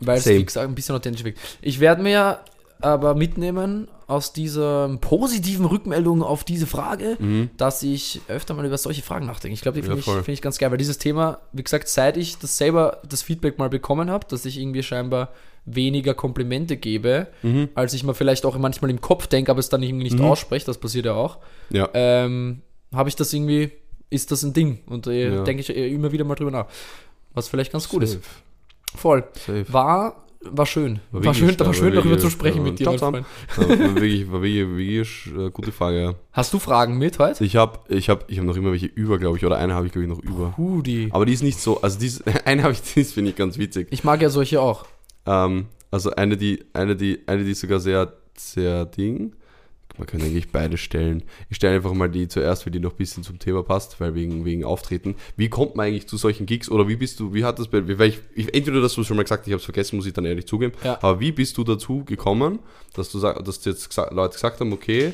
Weil es, Mhm. Wie gesagt, ein bisschen authentisch wirkt. Ich werde mir aber mitnehmen aus dieser positiven Rückmeldung auf diese Frage, dass ich öfter mal über solche Fragen nachdenke. Ich glaube, die finde Mhm. Ja, ich, find ich ganz geil, weil dieses Thema, wie gesagt, seit ich das selber, das Feedback mal bekommen habe, dass ich irgendwie scheinbar weniger Komplimente gebe, Mhm. als ich mir vielleicht auch manchmal im Kopf denke, aber es dann irgendwie nicht ausspreche, das passiert ja auch, Ja. ähm, habe ich das irgendwie, ist das ein Ding und äh, Ja. denke ich äh, immer wieder mal drüber nach. Was vielleicht ganz gut ist. Safe. Voll. Safe. War war schön. War War, schön, war war schön darüber zu sprechen mit dir. mein. Freund. War wirklich, war wirklich, wirklich eine gute Frage, ja. Hast du Fragen mit heute? Ich habe ich hab, ich hab noch immer welche über, glaube ich, oder eine habe ich, glaube ich, noch über. Hudi. Aber die ist nicht so, also die ist, eine habe ich, die finde ich, ganz witzig. Ich mag ja solche auch. Ähm, also eine, die, eine, die, eine, die ist sogar sehr, sehr Ding. Man kann eigentlich beide stellen. Ich stelle einfach mal die zuerst, weil die noch ein bisschen zum Thema passt, weil wegen, wegen Auftreten. Wie kommt man eigentlich zu solchen Gigs oder wie bist du, wie hat das bei, weil ich, ich, entweder hast du schon mal gesagt, ich habe es vergessen, muss ich dann ehrlich zugeben, Ja. aber wie bist du dazu gekommen, dass du dass jetzt Leute gesagt haben, okay,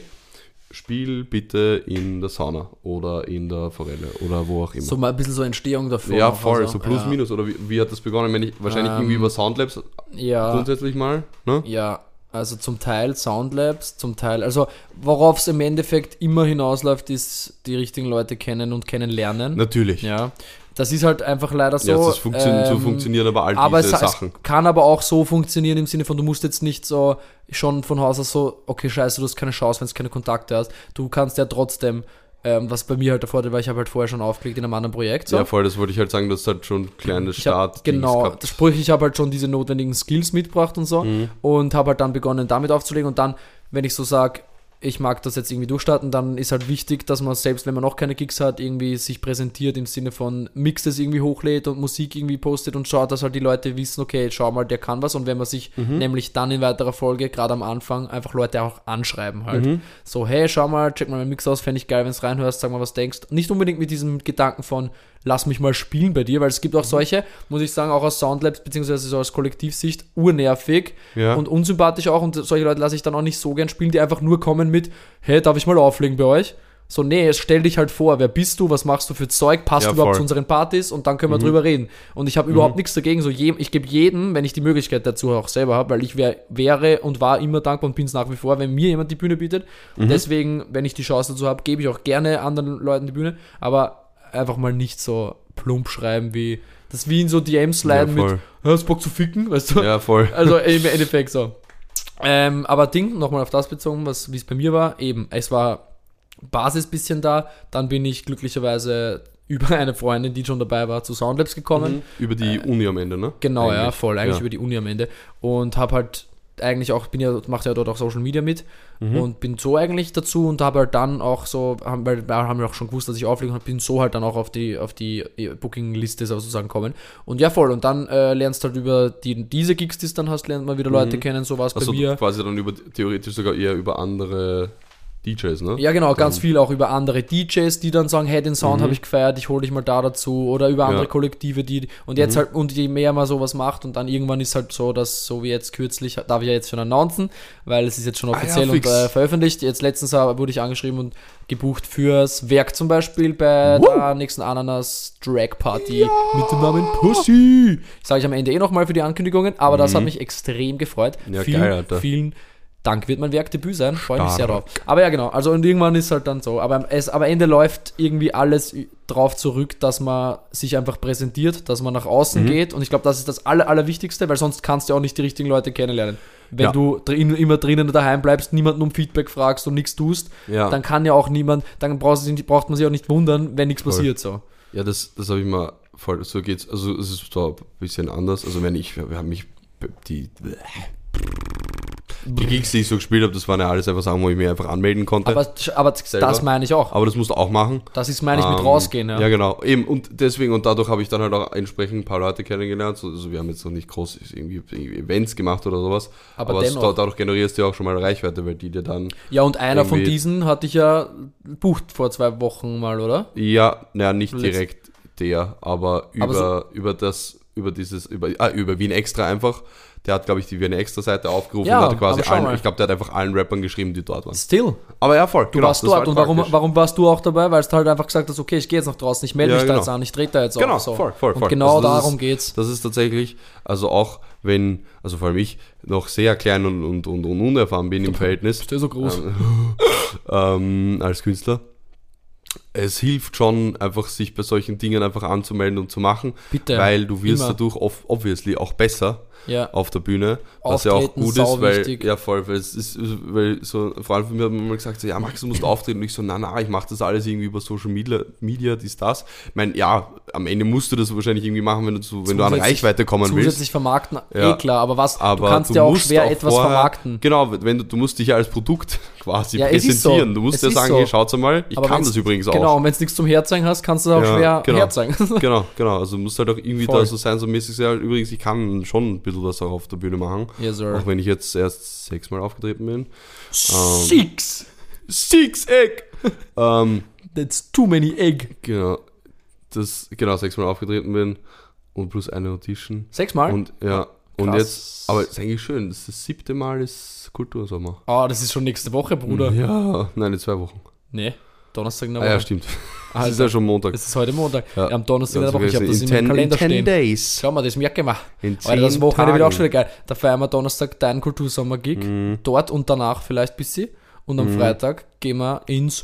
spiel bitte in der Sauna oder in der Forelle oder wo auch immer. So mal ein bisschen so Entstehung davor. ja, voll, also, so plus ja. minus oder wie, wie hat das begonnen? Wenn ich, wahrscheinlich Ähm, irgendwie über Soundlabs Ja, grundsätzlich mal, ne? ja, also zum Teil Soundlabs, zum Teil, also worauf es im Endeffekt immer hinausläuft, ist die richtigen Leute kennen und kennenlernen. Natürlich. Ja, das ist halt einfach leider so. ja, das funktio so ähm, funktionieren aber all aber es, diese es Sachen. kann aber auch so funktionieren im Sinne von, du musst jetzt nicht so schon von Haus aus so, okay, scheiße, du hast keine Chance, wenn du keine Kontakte hast. Du kannst ja trotzdem, ähm, was bei mir halt der Vorteil war, ich habe halt vorher schon aufgelegt in einem anderen Projekt. So. Ja, voll, das wollte ich halt sagen, das halt schon kleine Ich hab, Start. genau, sprich, ich habe halt schon diese notwendigen Skills mitgebracht und so Mhm. und habe halt dann begonnen damit aufzulegen und dann, wenn ich so sage, ich mag das jetzt irgendwie durchstarten, dann ist halt wichtig, dass man selbst, wenn man noch keine Gigs hat, irgendwie sich präsentiert im Sinne von Mixes irgendwie hochlädt und Musik irgendwie postet und schaut, dass halt die Leute wissen, okay, schau mal, der kann was und wenn man sich Mhm. nämlich dann in weiterer Folge, gerade am Anfang, einfach Leute auch anschreiben halt. Mhm. So, hey, schau mal, check mal meinen Mix aus, fände ich geil, wenn du reinhörst, sag mal, was denkst. Nicht unbedingt mit diesem Gedanken von, lass mich mal spielen bei dir, weil es gibt auch solche, muss ich sagen, auch aus Soundlabs, beziehungsweise so aus Kollektivsicht, urnervig Ja. und unsympathisch auch. Und solche Leute lasse ich dann auch nicht so gern spielen, die einfach nur kommen mit, hey, darf ich mal auflegen bei euch? So, nee, stell dich halt vor, wer bist du, was machst du für Zeug, passt Ja, du überhaupt voll. zu unseren Partys und dann können wir drüber reden. Und ich habe überhaupt nichts dagegen, so je, ich gebe jedem, wenn ich die Möglichkeit dazu auch selber habe, weil ich wär, wäre und war immer dankbar und bin es nach wie vor, wenn mir jemand die Bühne bietet. Und deswegen, wenn ich die Chance dazu habe, gebe ich auch gerne anderen Leuten die Bühne, aber einfach mal nicht so plump schreiben wie, das wie in so DMs ja, leiden mit, voll. hast Bock zu ficken, weißt du? Ja, voll. Also im Endeffekt so. Ähm, aber Ding, nochmal auf das bezogen, was wie es bei mir war, eben, es war Basis bisschen da, dann bin ich glücklicherweise über eine Freundin, die schon dabei war, zu Soundlabs gekommen. Über die Uni am Ende, ne? Genau, ja, Eigentlich. voll, eigentlich Ja. über die Uni am Ende. Und habe halt eigentlich auch, bin ja, mache ja dort auch Social Media mit Mhm. und bin so eigentlich dazu und habe halt dann auch so, haben, weil wir haben ja auch schon gewusst, dass ich auflege und bin so halt dann auch auf die, auf die Booking-Liste sozusagen kommen. Und ja, voll. Und dann äh, lernst halt über die, diese Gigs, die du dann hast, lernt man wieder Leute kennen, so war es bei Also mir. quasi dann über theoretisch sogar eher über andere DJs, ne? Ja, genau, ganz viel auch über andere DJs, die dann sagen, hey, den Sound habe ich gefeiert, ich hole dich mal da dazu. Oder über andere Mhm. Ja. Mhm. Kollektive, die. Und jetzt halt, und je mehr man sowas macht und dann irgendwann ist halt so, dass, so wie jetzt kürzlich, darf ich ja jetzt schon announcen, weil es ist jetzt schon Ah ja, offiziell und äh, veröffentlicht. Jetzt letztens äh, wurde ich angeschrieben und gebucht fürs Werk zum Beispiel bei der nächsten Ananas Drag Party mit dem Namen Pussy. Sage ich am Ende eh nochmal für die Ankündigungen, aber das hat mich extrem gefreut. Mhm. Ja, vielen, geil, Alter. vielen Dank wird mein Werkdebüt sein. Freue mich sehr drauf. Aber ja, genau. Also und irgendwann ist halt dann so. Aber es aber Ende läuft irgendwie alles drauf zurück, dass man sich einfach präsentiert, dass man nach außen Mhm. geht. Und ich glaube, das ist das Aller, Allerwichtigste, weil sonst kannst du auch nicht die richtigen Leute kennenlernen. Wenn Ja. du drin, immer drinnen daheim bleibst, niemanden um Feedback fragst und nichts tust, Ja. dann kann ja auch niemand, dann brauchst braucht man sich auch nicht wundern, wenn nichts Voll. passiert. So. Ja, das, das habe ich mal voll, so geht's, also es ist zwar ein bisschen anders, also wenn ich, wir haben mich, die, die Gigs, die ich so gespielt habe, das waren ja alles einfach Sachen, wo ich mich einfach anmelden konnte. Aber, aber das meine ich auch. Aber das musst du auch machen. Das ist, meine ich, mit Ähm, rausgehen. Ja. Ja, genau. Eben, und deswegen, und dadurch habe ich dann halt auch entsprechend ein paar Leute kennengelernt. So, Also wir haben jetzt noch nicht groß irgendwie, Events gemacht oder sowas. Aber Aber, es, dennoch. dadurch generierst du ja auch schon mal Reichweite, weil die dir dann, Ja, und einer von diesen hatte ich ja bucht vor zwei Wochen mal, oder? ja, naja, nicht Letzt- direkt der, aber über, Aber über das, über dieses, über, ah, über Wien Extra einfach. Der hat, glaube ich, die Wien Extra Seite aufgerufen Ja, und hat quasi allen, ich glaube, der hat einfach allen Rappern geschrieben, die dort waren. Still. Aber ja, voll. Du warst das war dort. halt Und warum, warum warst du auch dabei? Weil du halt einfach gesagt hast, okay, ich gehe jetzt nach draußen, ich melde Ja, mich da genau. jetzt an, ich trete da jetzt Genau, auf. So. voll, voll, Und voll. genau Also darum ist- geht's. Das ist tatsächlich, also auch wenn, also vor allem ich noch sehr klein und, und, und, und unerfahren bin im Verhältnis Bist du so groß? ähm, als Künstler, es hilft schon, einfach sich bei solchen Dingen einfach anzumelden und zu machen, Bitte. weil du wirst Immer. dadurch obviously auch besser Ja. auf der Bühne, was ja auch Auftreten, gut ist, weil sauwichtig. ja voll, weil es ist, weil so ein Freund von mir hat mir mal gesagt, so, ja Max, du musst auftreten und ich so, na na, ich mache das alles irgendwie über Social Media, Media, dies das. Ich meine, ja, am Ende musst du das wahrscheinlich irgendwie machen, wenn du zu, wenn du an Zusätzlich- Reichweite kommen willst. Zusätzlich vermarkten, Ja. eh klar, aber was, Aber du kannst ja auch schwer etwas vorher- vermarkten. Genau, wenn du, du musst dich ja als Produkt quasi Ja, ist so. präsentieren. Du musst Es ja sagen, so. hey, schaut's mal, ich Aber kann das übrigens auch. Genau, und wenn es nichts zum Herzeigen hast, kannst du es auch Ja, schwer genau. herzeigen. Genau, genau. Also du musst halt auch irgendwie Voll. da so sein, so mäßig sein. Übrigens, ich kann schon ein bisschen was auch auf der Bühne machen. yes, sir. Auch wenn ich jetzt erst sechsmal aufgetreten bin. Six! Six Egg! ähm, That's too many egg. genau. Das, genau, sechsmal aufgetreten bin. Und plus eine Audition. Sechsmal? Und ja, und Krass. jetzt, aber ist eigentlich schön. Das, ist das siebte Mal ist Kultursommer. Ah, das ist schon nächste Woche, Bruder. Ja, nein, in zwei Wochen. Nee, Donnerstag in der Ah, ja, Woche. stimmt. Das Alter. ist ja schon Montag. Es ist heute Montag. Ja. Am Donnerstag in der Woche. Ich habe das in meinem Kalender in 10 stehen. days. Schau mal, das merke ich mal. In Alter, das Wochenende wird auch schon wieder geil. Da feiern wir Donnerstag deinen Kultursommer-Gig. Mhm. Dort und danach vielleicht ein bisschen. Und am Freitag gehen wir ins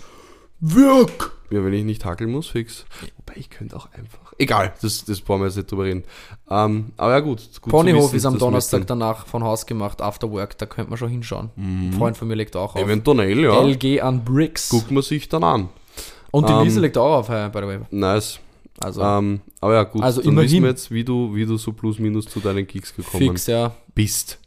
Wirk. Ja, wenn ich nicht hackeln muss, fix. Wobei, ich könnte auch einfach. Egal, das, das brauchen wir jetzt nicht drüber reden. Ähm, aber ja, gut. gut Ponyhof wissen, ist am wir Donnerstag danach von Haus gemacht, After Work. Da könnte man schon hinschauen. Ein Freund von mir legt auch auf. Eventuell, ja. LG an Bricks. Guckt man sich dann an. Und die Ähm, legt auch auf, hey, by the way. Nice. Also Ähm, aber ja, gut. Also dann immerhin. wissen wir jetzt, wie du, wie du so plus minus zu deinen Gigs gekommen fix, ja. bist.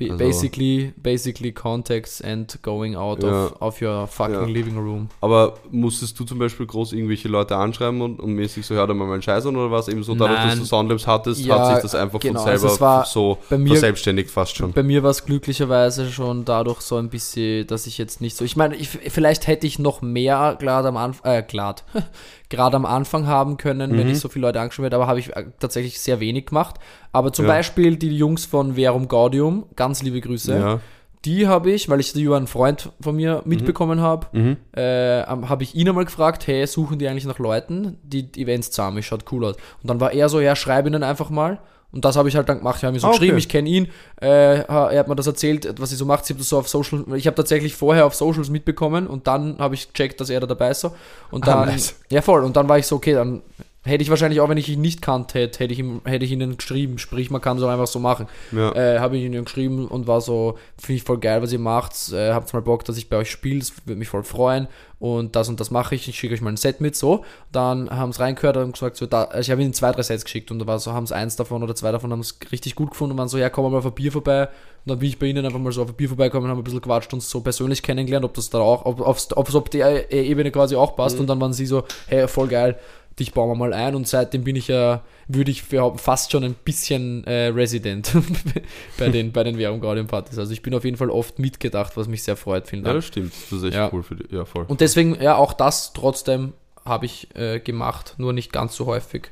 Also- basically, basically contacts and going out Ja. of, of your fucking Ja. living room. Aber musstest du zum Beispiel groß irgendwelche Leute anschreiben und, und mäßig so, hör da mal meinen Scheiß an oder was eben so, dadurch, dass Nein. du Soundlabs hattest, Ja, hat sich das einfach genau, von also selber war so mir- verselbstständigt fast schon. Bei mir war es glücklicherweise schon dadurch so ein bisschen, dass ich jetzt nicht so. Ich meine, ich, vielleicht hätte ich noch mehr gerade am Anfang, äh, glad, gerade am Anfang haben können, Mhm. wenn ich so viele Leute angeschrieben hätte, aber habe ich äh, tatsächlich sehr wenig gemacht. Aber zum Ja. Beispiel die Jungs von Verum Gaudium, ganz liebe Grüße. Ja. Die habe ich, weil ich die über einen Freund von mir mitbekommen habe, Mhm. äh, habe ich ihn einmal gefragt, hey, suchen die eigentlich nach Leuten, die die Events zusammen, schaut cool aus. Und dann war er so, ja, schreib ihnen einfach mal. Und das habe ich halt dann gemacht. Ich habe mir so Ah, okay. geschrieben, ich kenne ihn, äh, er hat mir das erzählt, was sie so macht. Sie hat das so auf Social, ich habe tatsächlich vorher auf Socials mitbekommen und dann habe ich gecheckt, dass er da dabei ist. So. Und Ah, dann, nice. ja voll, und dann war ich so, okay, dann hätte ich wahrscheinlich auch, wenn ich ihn nicht kannte hätte, hätte ich, ihm, hätte ich ihnen geschrieben, sprich, man kann es auch einfach so machen. Ja. Äh, habe ich ihnen geschrieben und war so, finde ich voll geil, was ihr macht. Äh, habt mal Bock, dass ich bei euch spiele, das würde mich voll freuen. Und das und das mache ich. Ich schicke euch mal ein Set mit, so. Dann haben sie reingehört und gesagt, so, da, ich habe ihnen zwei, drei Sets geschickt und da war so, haben sie eins davon oder zwei davon haben es richtig gut gefunden und waren so, ja, komm mal auf ein Bier vorbei. Und dann bin ich bei ihnen einfach mal so auf ein Bier vorbeigekommen, haben ein bisschen gequatscht und so persönlich kennengelernt, ob das da auch, ob es ob, auf der Ebene quasi auch passt. Und dann waren sie so, hey, voll geil, dich bauen wir mal ein. Und seitdem bin ich ja, würde ich behaupten, fast schon ein bisschen äh, Resident bei den, bei den Währung Guardian Partys. Also ich bin auf jeden Fall oft mitgedacht, was mich sehr freut. Vielen ja, Dank. das stimmt. Das ist echt Ja. cool für dich. Ja, voll. Und deswegen, ja, auch das trotzdem habe ich äh, gemacht, nur nicht ganz so häufig.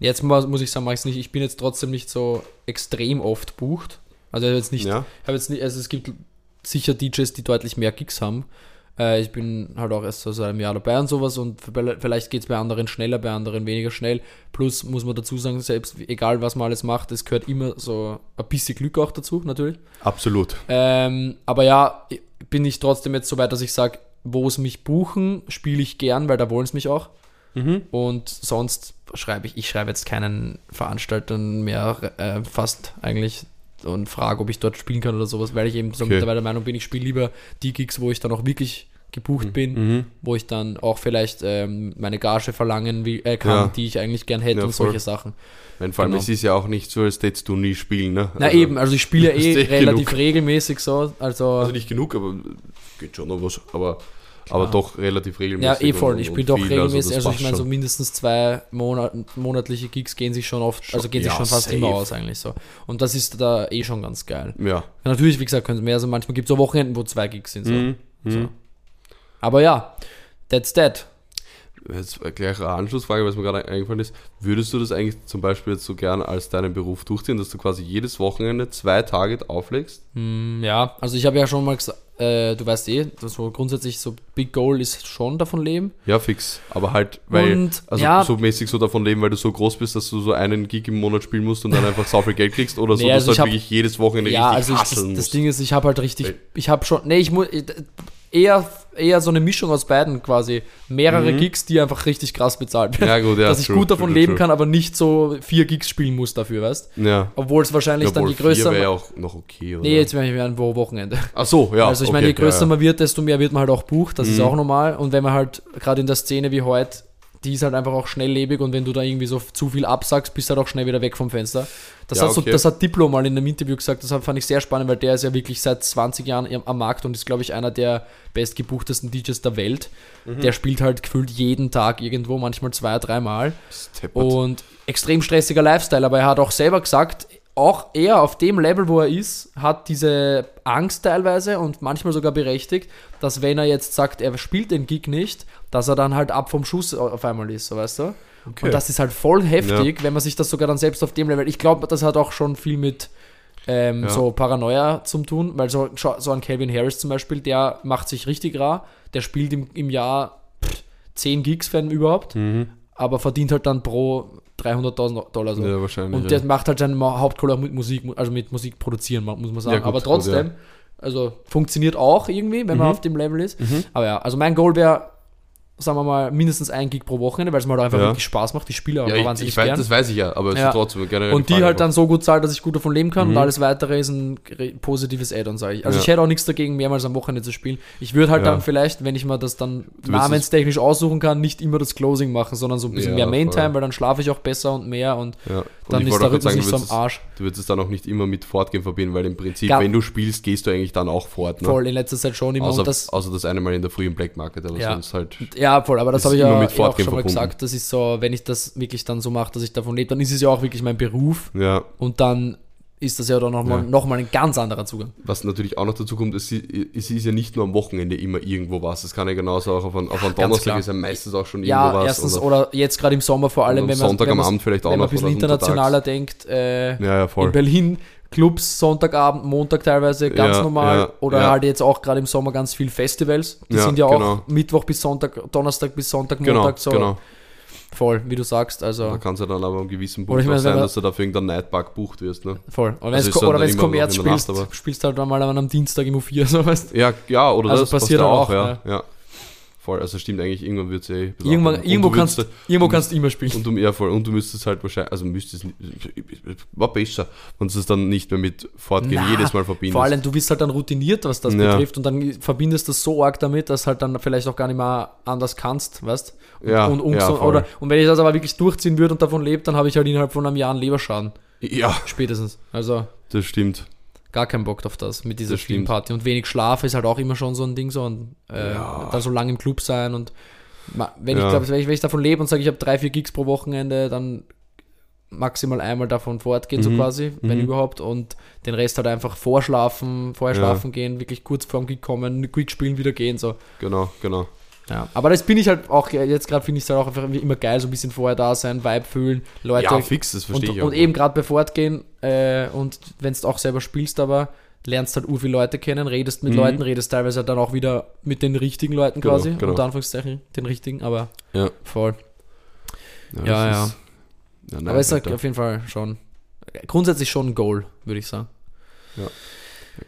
Jetzt mu- muss ich sagen, mache ich es nicht. Ich bin jetzt trotzdem nicht so extrem oft bucht. Also jetzt nicht, Ja. ich habe jetzt nicht, also es gibt sicher DJs, die deutlich mehr Gigs haben. Äh, ich bin halt auch erst so seit einem Jahr dabei und sowas und vielleicht geht es bei anderen schneller, bei anderen weniger schnell. Plus muss man dazu sagen, selbst egal was man alles macht, es gehört immer so ein bisschen Glück auch dazu, natürlich. Absolut. Ähm, aber ja, bin ich trotzdem jetzt so weit, dass ich sage, wo es mich buchen, spiele ich gern, weil da wollen es mich auch. Mhm. Und sonst schreibe ich, ich schreibe jetzt keinen Veranstaltern mehr äh, fast eigentlich und frage, ob ich dort spielen kann oder sowas, weil ich eben so Okay. mittlerweile der Meinung bin, ich spiele lieber die Gigs, wo ich dann auch wirklich gebucht bin, Mhm. wo ich dann auch vielleicht ähm, meine Gage verlangen will, äh, kann, Ja. die ich eigentlich gern hätte Ja, und solche Sachen. Mein, vor allem, Genau. es ist ja auch nicht so, als hättest du nie spielen, ne? Na Also- eben, also ich spiele ja eh eh relativ genug. regelmäßig so, also, Also nicht genug, aber geht schon noch was. Aber, aber doch relativ Ja, regelmäßig. eh voll. und- Ich spiele doch viel, regelmäßig. das Also, ich meine, so mindestens zwei Monat, monatliche Gigs gehen sich schon oft, also gehen sich ja, schon fast safe. immer aus eigentlich so. Und das ist da eh schon ganz geil. Ja. Natürlich, wie gesagt, können es mehr sein. Manchmal gibt es auch Wochenenden, wo zwei Gigs sind. So. Mhm. So. Mhm. Aber ja, that's that. Jetzt gleich eine Anschlussfrage, was mir gerade eingefallen ist. Würdest du das eigentlich zum Beispiel jetzt so gern als deinen Beruf durchziehen, dass du quasi jedes Wochenende zwei Tage auflegst? Hm, ja, also ich habe ja schon mal gesagt, äh, du weißt eh, dass so grundsätzlich so Big Goal ist schon davon leben. Ja, fix. Aber halt, weil, Und, also ja. so mäßig so davon leben, weil du so groß bist, dass du so einen Gig im Monat spielen musst und dann einfach so viel Geld kriegst oder so, Nee, dass also du ich halt hab- wirklich jedes Wochenende Ja, richtig also ich, das, hustlen das musst. Ding ist, ich habe halt richtig, ich habe schon, nee, ich muss, eher, eher so eine Mischung aus beiden quasi. Mehrere Gigs, die einfach richtig krass bezahlt werden. Mhm. Ja, gut, ja, Dass ich true, gut davon true, leben true. kann, aber nicht so vier Gigs spielen muss dafür, weißt Ja. Obwohl es wahrscheinlich dann Obwohl je größer. wäre ja auch noch okay, oder? nee, jetzt wäre ich ein Wo- Wochenende. Ach so, ja. also ich meine, je okay, größer ja, Mhm. ja. man wird, desto mehr wird man halt auch bucht. Das ist auch normal. Und wenn man halt gerade in der Szene wie heute, die ist halt einfach auch schnelllebig und wenn du da irgendwie so zu viel absagst, bist du halt auch schnell wieder weg vom Fenster. Das, Ja, hat, so, okay. das hat Diplo mal in einem Interview gesagt, das fand ich sehr spannend, weil der ist ja wirklich seit 20 Jahren am- Markt und ist, glaube ich, einer der bestgebuchtesten DJs der Welt. Mhm. Der spielt halt gefühlt jeden Tag irgendwo, manchmal zwei, dreimal. Und extrem stressiger Lifestyle, aber er hat auch selber gesagt, auch er auf dem Level, wo er ist, hat diese Angst teilweise und manchmal sogar berechtigt, dass wenn er jetzt sagt, er spielt den Gig nicht, dass er dann halt ab vom Schuss auf einmal ist, so weißt du? Okay. Und das ist halt voll heftig, wenn man sich das sogar dann selbst auf dem Level. Ich glaube, das hat auch schon viel mit ähm, Ja. so Paranoia zu tun, weil so, so ein Calvin Harris zum Beispiel, der macht sich richtig rar, der spielt im, im Jahr pff, 10 Gigs, wenn überhaupt, Mhm. aber verdient halt dann pro 300.000 Dollar so. Ja, wahrscheinlich. Und ja. der macht halt seine Ma- Hauptkohle auch mit Musik, also mit Musik produzieren, muss man sagen. Ja, gut, aber gut, trotzdem, ja. also funktioniert auch irgendwie, wenn man Mhm. auf dem Level ist. Aber ja, also mein Goal wäre, sagen wir mal, mindestens ein Gig pro Wochenende, weil es mir halt einfach Ja. wirklich Spaß macht. Die Spiele auch ja, ich, wahnsinnig ich weiß, gern. das weiß ich ja, aber es Ja. ist trotzdem generell Und die Frage, halt dann so gut zahlt, dass ich gut davon leben kann Mhm. und alles weitere ist ein positives Add-on, sage ich. Also ich hätte auch nichts dagegen, mehrmals am Wochenende zu spielen. Ich würde halt dann vielleicht, wenn ich mir das dann namenstechnisch aussuchen kann, nicht immer das Closing machen, sondern so ein bisschen mehr Main-Time, weil dann schlafe ich auch besser und mehr und. Und dann ich ist der Rhythmus nicht so am Arsch. es, du würdest es dann auch nicht immer mit Fortgehen verbinden, weil im Prinzip, wenn du spielst, gehst du eigentlich dann auch fort. Ne? Voll, in letzter Zeit schon immer. Außer, und das, außer das eine Mal in der frühen Black Market, aber Ja. sonst halt. Ja, voll, aber das ist habe ich ja mit eh auch schon mal verbunden. gesagt. Das ist so, wenn ich das wirklich dann so mache, dass ich davon lebe, dann ist es ja auch wirklich mein Beruf Ja, und dann ist das ja dann nochmal Ja. noch mal ein ganz anderer Zugang. was natürlich auch noch dazu kommt, es, es ist ja nicht nur am Wochenende immer irgendwo was. Es kann ja genauso auch auf, einen- auf einen Donnerstag ist ja meistens auch schon irgendwo Ja, was. erstens oder, oder jetzt gerade im Sommer vor allem, wenn man, Sonntag wenn am Abend vielleicht auch wenn man noch. ein bisschen internationaler denkt, äh, Ja, ja, voll. in Berlin Clubs Sonntagabend, Montag teilweise ganz Ja, normal ja, oder ja. halt jetzt auch gerade im Sommer ganz viel Festivals. Die sind ja genau. auch Mittwoch bis Sonntag, Donnerstag bis Sonntag, Genau, Montag so genau. voll, wie du sagst, also Da kann es ja dann aber am gewissen Oder Punkt ich wenn sein, dass du dafür irgendeinen Nightbug bucht wirst. Ne? voll. Und Also dann oder wenn es Kommerz der Nacht, spielst, spielst halt mal am Dienstag im U4, so weißt Ja, ja, oder Also das passiert dann auch, auch, ja. Voll, also stimmt eigentlich, irgendwann wird es eh. Irgendwann. Und irgendwo kannst, würdest- irgendwo kannst du immer spielen. Und du, ja, voll, und du müsstest halt wahrscheinlich, also müsstest, war besser, wenn du es dann nicht mehr mit Fortgehen Na, jedes Mal verbindest. Vor allem, du bist halt dann routiniert, was das Ja. betrifft, und dann verbindest du das so arg damit, dass halt dann vielleicht auch gar nicht mehr anders kannst, weißt und, Ja, und, ja, ungesund- voll. oder Und wenn ich das aber wirklich durchziehen würde und davon lebe, dann habe ich halt innerhalb von einem Jahr einen Leberschaden. ja, Spätestens. Also das stimmt. Gar keinen Bock auf das mit dieser Das stimmt. Party. Und wenig Schlaf ist halt auch immer schon so ein Ding, so und äh, Ja. dann so lange im Club sein und wenn Ja. ich glaube, wenn ich, wenn ich davon lebe und sage, ich habe drei, vier Gigs pro Wochenende, dann maximal einmal davon fortgehen, so Mhm. quasi, wenn Mhm. überhaupt, und den Rest halt einfach vorschlafen, vorher Ja. schlafen gehen, wirklich kurz vorm Gig kommen, Quick spielen, wieder gehen, so. Genau, genau. Ja. Aber das bin ich halt auch, jetzt gerade finde ich es halt auch einfach immer geil, so ein bisschen vorher da sein, Vibe fühlen, Leute. ja, fix, das und, verstehe ich auch. und eben gerade bei Fortgehen, äh, und wenn du auch selber spielst, aber lernst halt ur viele Leute kennen, redest mit Mhm. Leuten, redest teilweise dann auch wieder mit den richtigen Leuten Genau, quasi, genau. unter Anführungszeichen, den richtigen, aber Ja. voll. das ja, ja. ist- ja nein, aber es ist halt auf jeden Fall schon, grundsätzlich schon ein Goal, würde ich sagen.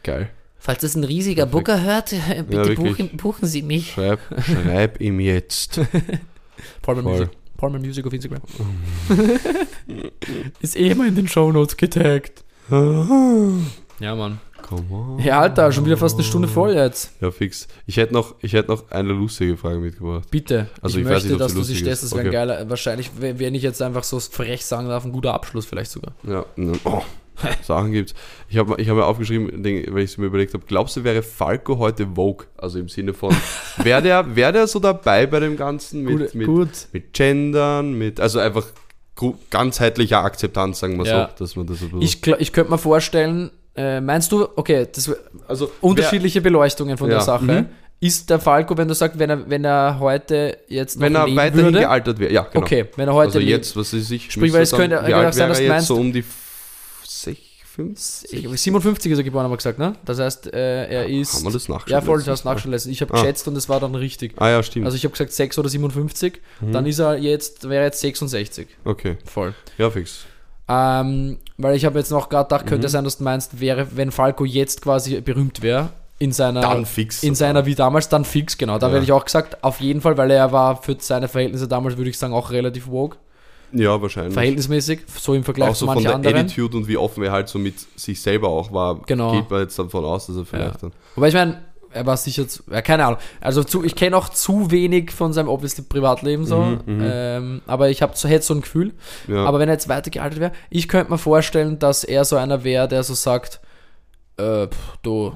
geil. Falls es ein riesiger Perfekt. Booker hört, bitte wirklich. buchen, buchen Sie mich. Schreib, schreib ihm jetzt. Palmer. Music. Palmer Music auf Instagram. ist eh immer in den Shownotes getaggt. Ja, Mann. Come on. Ja, Alter, schon wieder fast eine Stunde voll jetzt. Ja, fix. Ich hätte noch, ich hätte noch eine lustige Frage mitgebracht. Bitte. Also ich, ich weiß möchte, nicht, dass du sie stellst. Das wäre ein Okay. geiler. Wahrscheinlich, wenn wenn ich jetzt einfach so frech sagen darf, ein guter Abschluss vielleicht sogar. Ja, ne, oh, Sachen gibt's. Ich habe ich hab mir aufgeschrieben, weil ich es mir überlegt habe, glaubst du, wäre Falco heute Vogue? Also im Sinne von, wäre der, wär der so dabei bei dem Ganzen mit, gut, mit, gut. mit Gendern, mit, also einfach ganzheitlicher Akzeptanz, sagen wir Ja. so, dass man das bisschen, Ich, ich könnte mir vorstellen, äh, meinst du, okay, das also unterschiedliche Beleuchtungen von Ja, der Sache. mhm. Ist der Falco, wenn du sagst, wenn er, wenn er heute jetzt noch wenn er weiterhin würde, gealtert wäre, ja, genau. okay, wenn er heute also jetzt, was ist ich, Sprich, weil es könnte- sein, dass meinst- so um die 60, 50? Ich- 57 ist er geboren, haben wir gesagt, ne? Das heißt, äh, er ist. Haben wir das nachgeschaut Ja, voll, du hast nachschauen lassen. Ich habe Ah. geschätzt und es war dann richtig. Ah ja, stimmt. Also ich habe gesagt 6 oder 57, Mhm. dann ist er jetzt, wäre er jetzt 66. okay, Voll. ja, fix. Ähm, weil ich habe jetzt noch gerade gedacht, könnte Mhm. sein, dass du meinst, wäre, wenn Falco jetzt quasi berühmt wäre, in seiner, Dann fix. in seiner wie damals, dann fix, genau. Da Ja. werde ich auch gesagt, auf jeden Fall, weil er war für seine Verhältnisse damals, würde ich sagen, auch relativ woke. Ja, wahrscheinlich. Verhältnismäßig, so im Vergleich auch zu so von manchen der anderen. Attitude und wie offen er halt so mit sich selber auch war, Genau. geht man jetzt davon aus, dass er vielleicht dann. Wobei ich meine, er war sicher zu, ja, keine Ahnung. Also zu, ich kenne auch zu wenig von seinem obviously Privatleben so. Mhm, mhm. ähm, aber ich habe so, hätte so ein Gefühl. Ja. Aber wenn er jetzt weitergealtert wäre, ich könnte mir vorstellen, dass er so einer wäre, der so sagt, äh, pff, du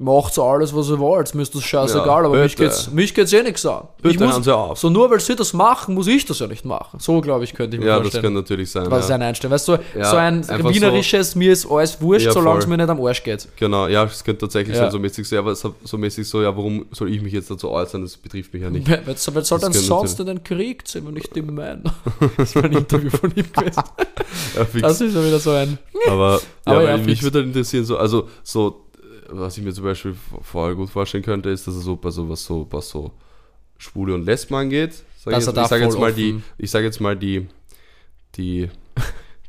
macht so alles, was ihr wollt, mir ist das scheißegal, Ja, aber mich geht's, mich geht's eh nichts an. ich Bitte muss, hören Sie auf. so nur weil sie das machen, muss ich das ja nicht machen. So glaube ich, könnte ich mir ja, das vorstellen. kann natürlich sein. was ja. Einstellung? Weißt du, Ja, so ein wienerisches, mir ist alles wurscht, Ja, solange es mir nicht am Arsch geht. Genau, ja, es könnte tatsächlich Ja. sein, so mäßig so, ja, aber so, so mäßig so, ja, warum soll ich mich jetzt dazu äußern? Das betrifft mich ja nicht. Wer, wer, soll Das denn sonst in den Krieg ziehen, wenn nicht die Männer? Das war ein Interview von ihm gewesen. Ja. Das ist ja wieder so ein. Aber, Aber ja, ja, weil mich würde halt interessieren, so, also so, was ich mir zum Beispiel vorher gut vorstellen könnte, ist, dass er so bei so was so, was so Schwule und Lesben angeht, sag Dass ich, ich sage jetzt voll mal die, ich sage jetzt mal die, die,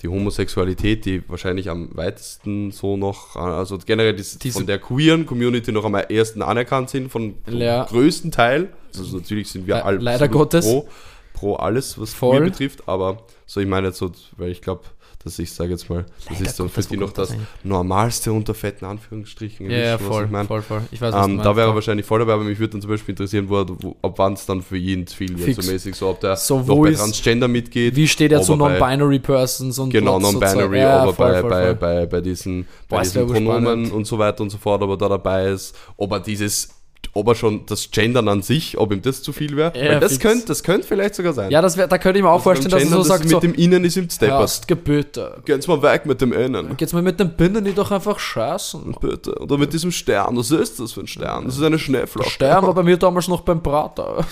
die Homosexualität, die wahrscheinlich am weitesten so noch, also generell die, Diese- von der queeren Community noch am ersten anerkannt sind, von, Ja. größten Teil. Also natürlich sind wir Le- alle leider Gottes. pro, pro alles, was Voll. queer betrifft, aber so ich meine jetzt so, weil ich glaube, dass ich sage jetzt mal, das Leider ist so für die noch das eigentlich? Normalste unter fetten Anführungsstrichen. Ja, ja, voll, ich mein. voll, voll. Ich weiß, was Ähm, da wäre er wahrscheinlich voll dabei, aber mich würde dann zum Beispiel interessieren, wo, wo, ab wann es dann für ihn zu viel wird, Fix. so mäßig, so ob der So, noch bei Transgender mitgeht. Wie steht er zu Non-Binary Persons und Genau, non-binary? Ja, aber voll, bei, voll, bei, voll. bei, bei diesen, bei Boah, diesen Pronomen und so weiter und so fort, ob er da dabei ist, ob er dieses, ob er schon das Gendern an sich, ob ihm das zu viel wäre. Ja, das könnte das könnte vielleicht sogar sein. Ja, das wär, da könnte ich mir auch vorstellen, dass er so sagt, das so, mit dem Innen ist ihm steppert. Hörst, Gebüte. Geht's mal weg mit dem Innen. Geht's mal mit den Binden nicht doch einfach scheißen? Bitte. Oder mit diesem Stern. Was ist das für ein Stern? Das ist eine Schneeflocke. Stern war bei mir damals noch beim Prater.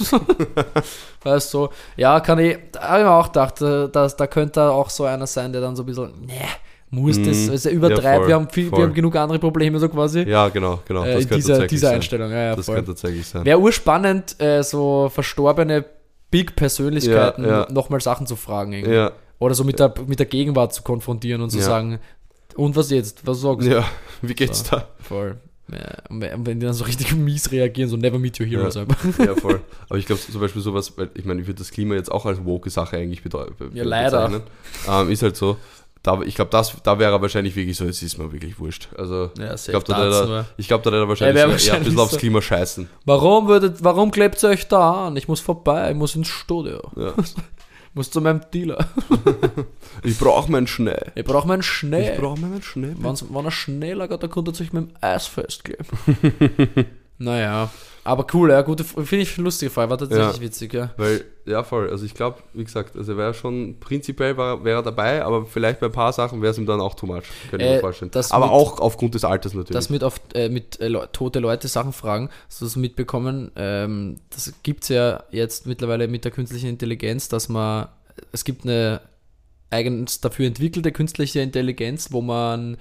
weißt du, ja, kann ich, da habe ich mir auch gedacht, äh, dass, da könnte auch so einer sein, der dann so ein bisschen, ne, muss das, Mhm. also übertreibt, Ja, wir, haben viel, wir haben genug andere Probleme, so quasi. Ja, genau, genau. äh, Das könnte diese, tatsächlich diese sein. Einstellung, ja, ja, Das voll. könnte tatsächlich sein. Wäre urspannend, äh, so verstorbene Big-Persönlichkeiten Ja, nochmal Sachen zu fragen. Irgendwie. Oder so mit der, mit der Gegenwart zu konfrontieren und zu sagen, und was jetzt? Was sagst du? ja. Wie geht's da? Voll. Ja, und wenn die dann so richtig mies reagieren, so never meet your heroes Ja. Ja, voll. Aber ich glaube zum Beispiel sowas, weil ich meine, ich würde das Klima jetzt auch als woke Sache eigentlich bedeu- be Ja, leider. Ähm, ist halt so. Da, ich glaube, das, da wäre er wahrscheinlich wirklich so, es ist mir wirklich wurscht. Also, Ja, ich glaube, da, ich glaub, da wäre er wahrscheinlich, wär so, eher ein bisschen aufs so. Klima scheißen. Warum, würdet, warum klebt ihr euch da an? Ich muss vorbei, ich muss ins Studio. Ja. Ich muss zu meinem Dealer. Ich brauche meinen Schnee. Ich brauche meinen Schnee. Ich brauche meinen Schnee. Wenn's- Wenn er Schnee lagert, dann konnte er sich mit dem Eis festkleben. naja, aber cool, ja, gute, finde ich lustige Frage, war tatsächlich Ja. witzig, ja. Weil, ja, voll. Also ich glaube, wie gesagt, also er wäre schon, prinzipiell war, wäre dabei, aber vielleicht bei ein paar Sachen wäre es ihm dann auch too much. Könnte ich Äh, mir vorstellen. das Aber mit- auch aufgrund des Alters natürlich. Das mit, auf, äh, mit äh, tote Leute Sachen fragen, hast du das mitbekommen? Ähm, das gibt es ja jetzt mittlerweile mit der künstlichen Intelligenz, dass man, es gibt eine eigens dafür entwickelte künstliche Intelligenz, wo man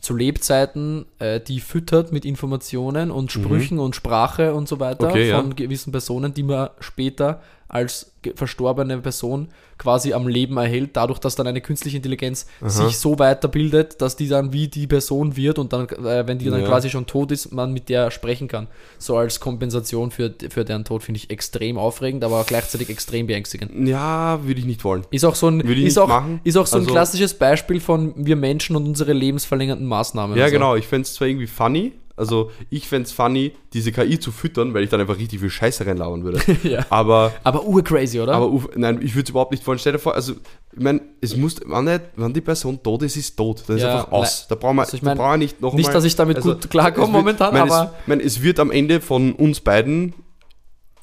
zu Lebzeiten äh, die füttert mit Informationen und Sprüchen und Sprache und so weiter Mhm. Okay, ja. von gewissen Personen, die man später als verstorbene Person quasi am Leben erhält, dadurch, dass dann eine künstliche Intelligenz sich so weiterbildet, dass die dann wie die Person wird und dann, äh, wenn die dann Ja. quasi schon tot ist, man mit der sprechen kann. So als Kompensation für, für deren Tod finde ich extrem aufregend, aber gleichzeitig extrem beängstigend. ja, würde ich nicht wollen. Ist auch so ein, ist nicht auch, machen. ist auch so ein Also- klassisches Beispiel von wir Menschen und unsere lebensverlängernden Maßnahmen. Ja, und so. genau. Ich fände es zwar irgendwie funny, also ich fände es funny, diese KI zu füttern, weil ich dann einfach richtig viel Scheiße reinlauern würde. ja. Aber, Aber urcrazy, oder? aber nein, ich würde es überhaupt nicht wollen. Stell dir vor, also, ich meine, es muss, wenn, die Person tot ist, ist tot. Dann ist Ja, einfach aus. Da brauchen wir, also ich da mein, brauchen wir nicht noch nicht, mal- dass ich damit also, gut klarkomme momentan, mein, aber Es, mein, es wird am Ende von uns beiden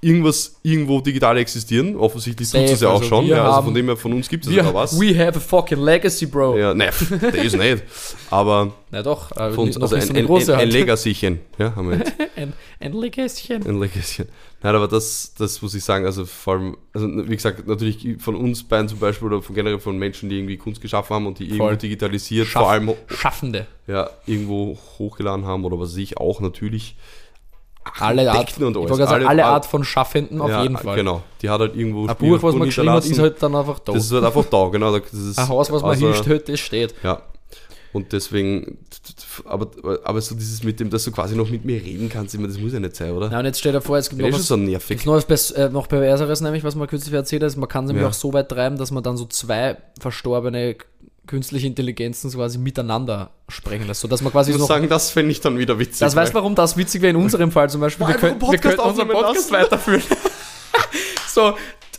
irgendwas irgendwo digital existieren. Offensichtlich tut es ja auch also schon. wir Ja, also von dem her, von uns gibt es sogar was. we have a fucking legacy, bro. Ja, nein, der ist nicht. Aber Na doch, äh, von uns, also ein, so ein, ein, ein. Legacychen. Ja, haben wir jetzt. ein, ein Legacychen. Ein Legacy. Nein, aber das, das muss ich sagen, also vor allem, also wie gesagt, natürlich von uns beiden zum Beispiel oder von generell von Menschen, die irgendwie Kunst geschaffen haben und die irgendwo Voll. digitalisiert, Schaff- vor allem Schaffende. ja, irgendwo hochgeladen haben oder was weiß ich auch natürlich. Alle Art, und alles. sagen, Alle- alle Art von Schaffenden auf ja, jeden Fall. Genau. Die hat halt irgendwo Ein Buch, was man geschrieben hat, ist halt dann einfach da. Das ist halt einfach da, genau. Das ist, Ein Haus, was man also, hinstellt, das steht. Ja. Und deswegen, aber, aber so dieses mit dem, dass du quasi noch mit mir reden kannst, immer, das muss ja nicht sein, oder? Na, und jetzt stell dir vor, es gibt Ja, noch was, so nervig. noch was äh, noch Perverseres, nämlich, was man kürzlich erzählt hat, ist, man kann es nämlich Ja. auch so weit treiben, dass man dann so zwei verstorbene künstliche Intelligenzen quasi miteinander sprechen lässt, sodass man quasi Ich so muss sagen, das fände ich dann wieder witzig. Das weil- warum das witzig wäre in unserem Fall zum Beispiel? Wir, können, wir könnten unseren Podcast lassen. weiterführen. so,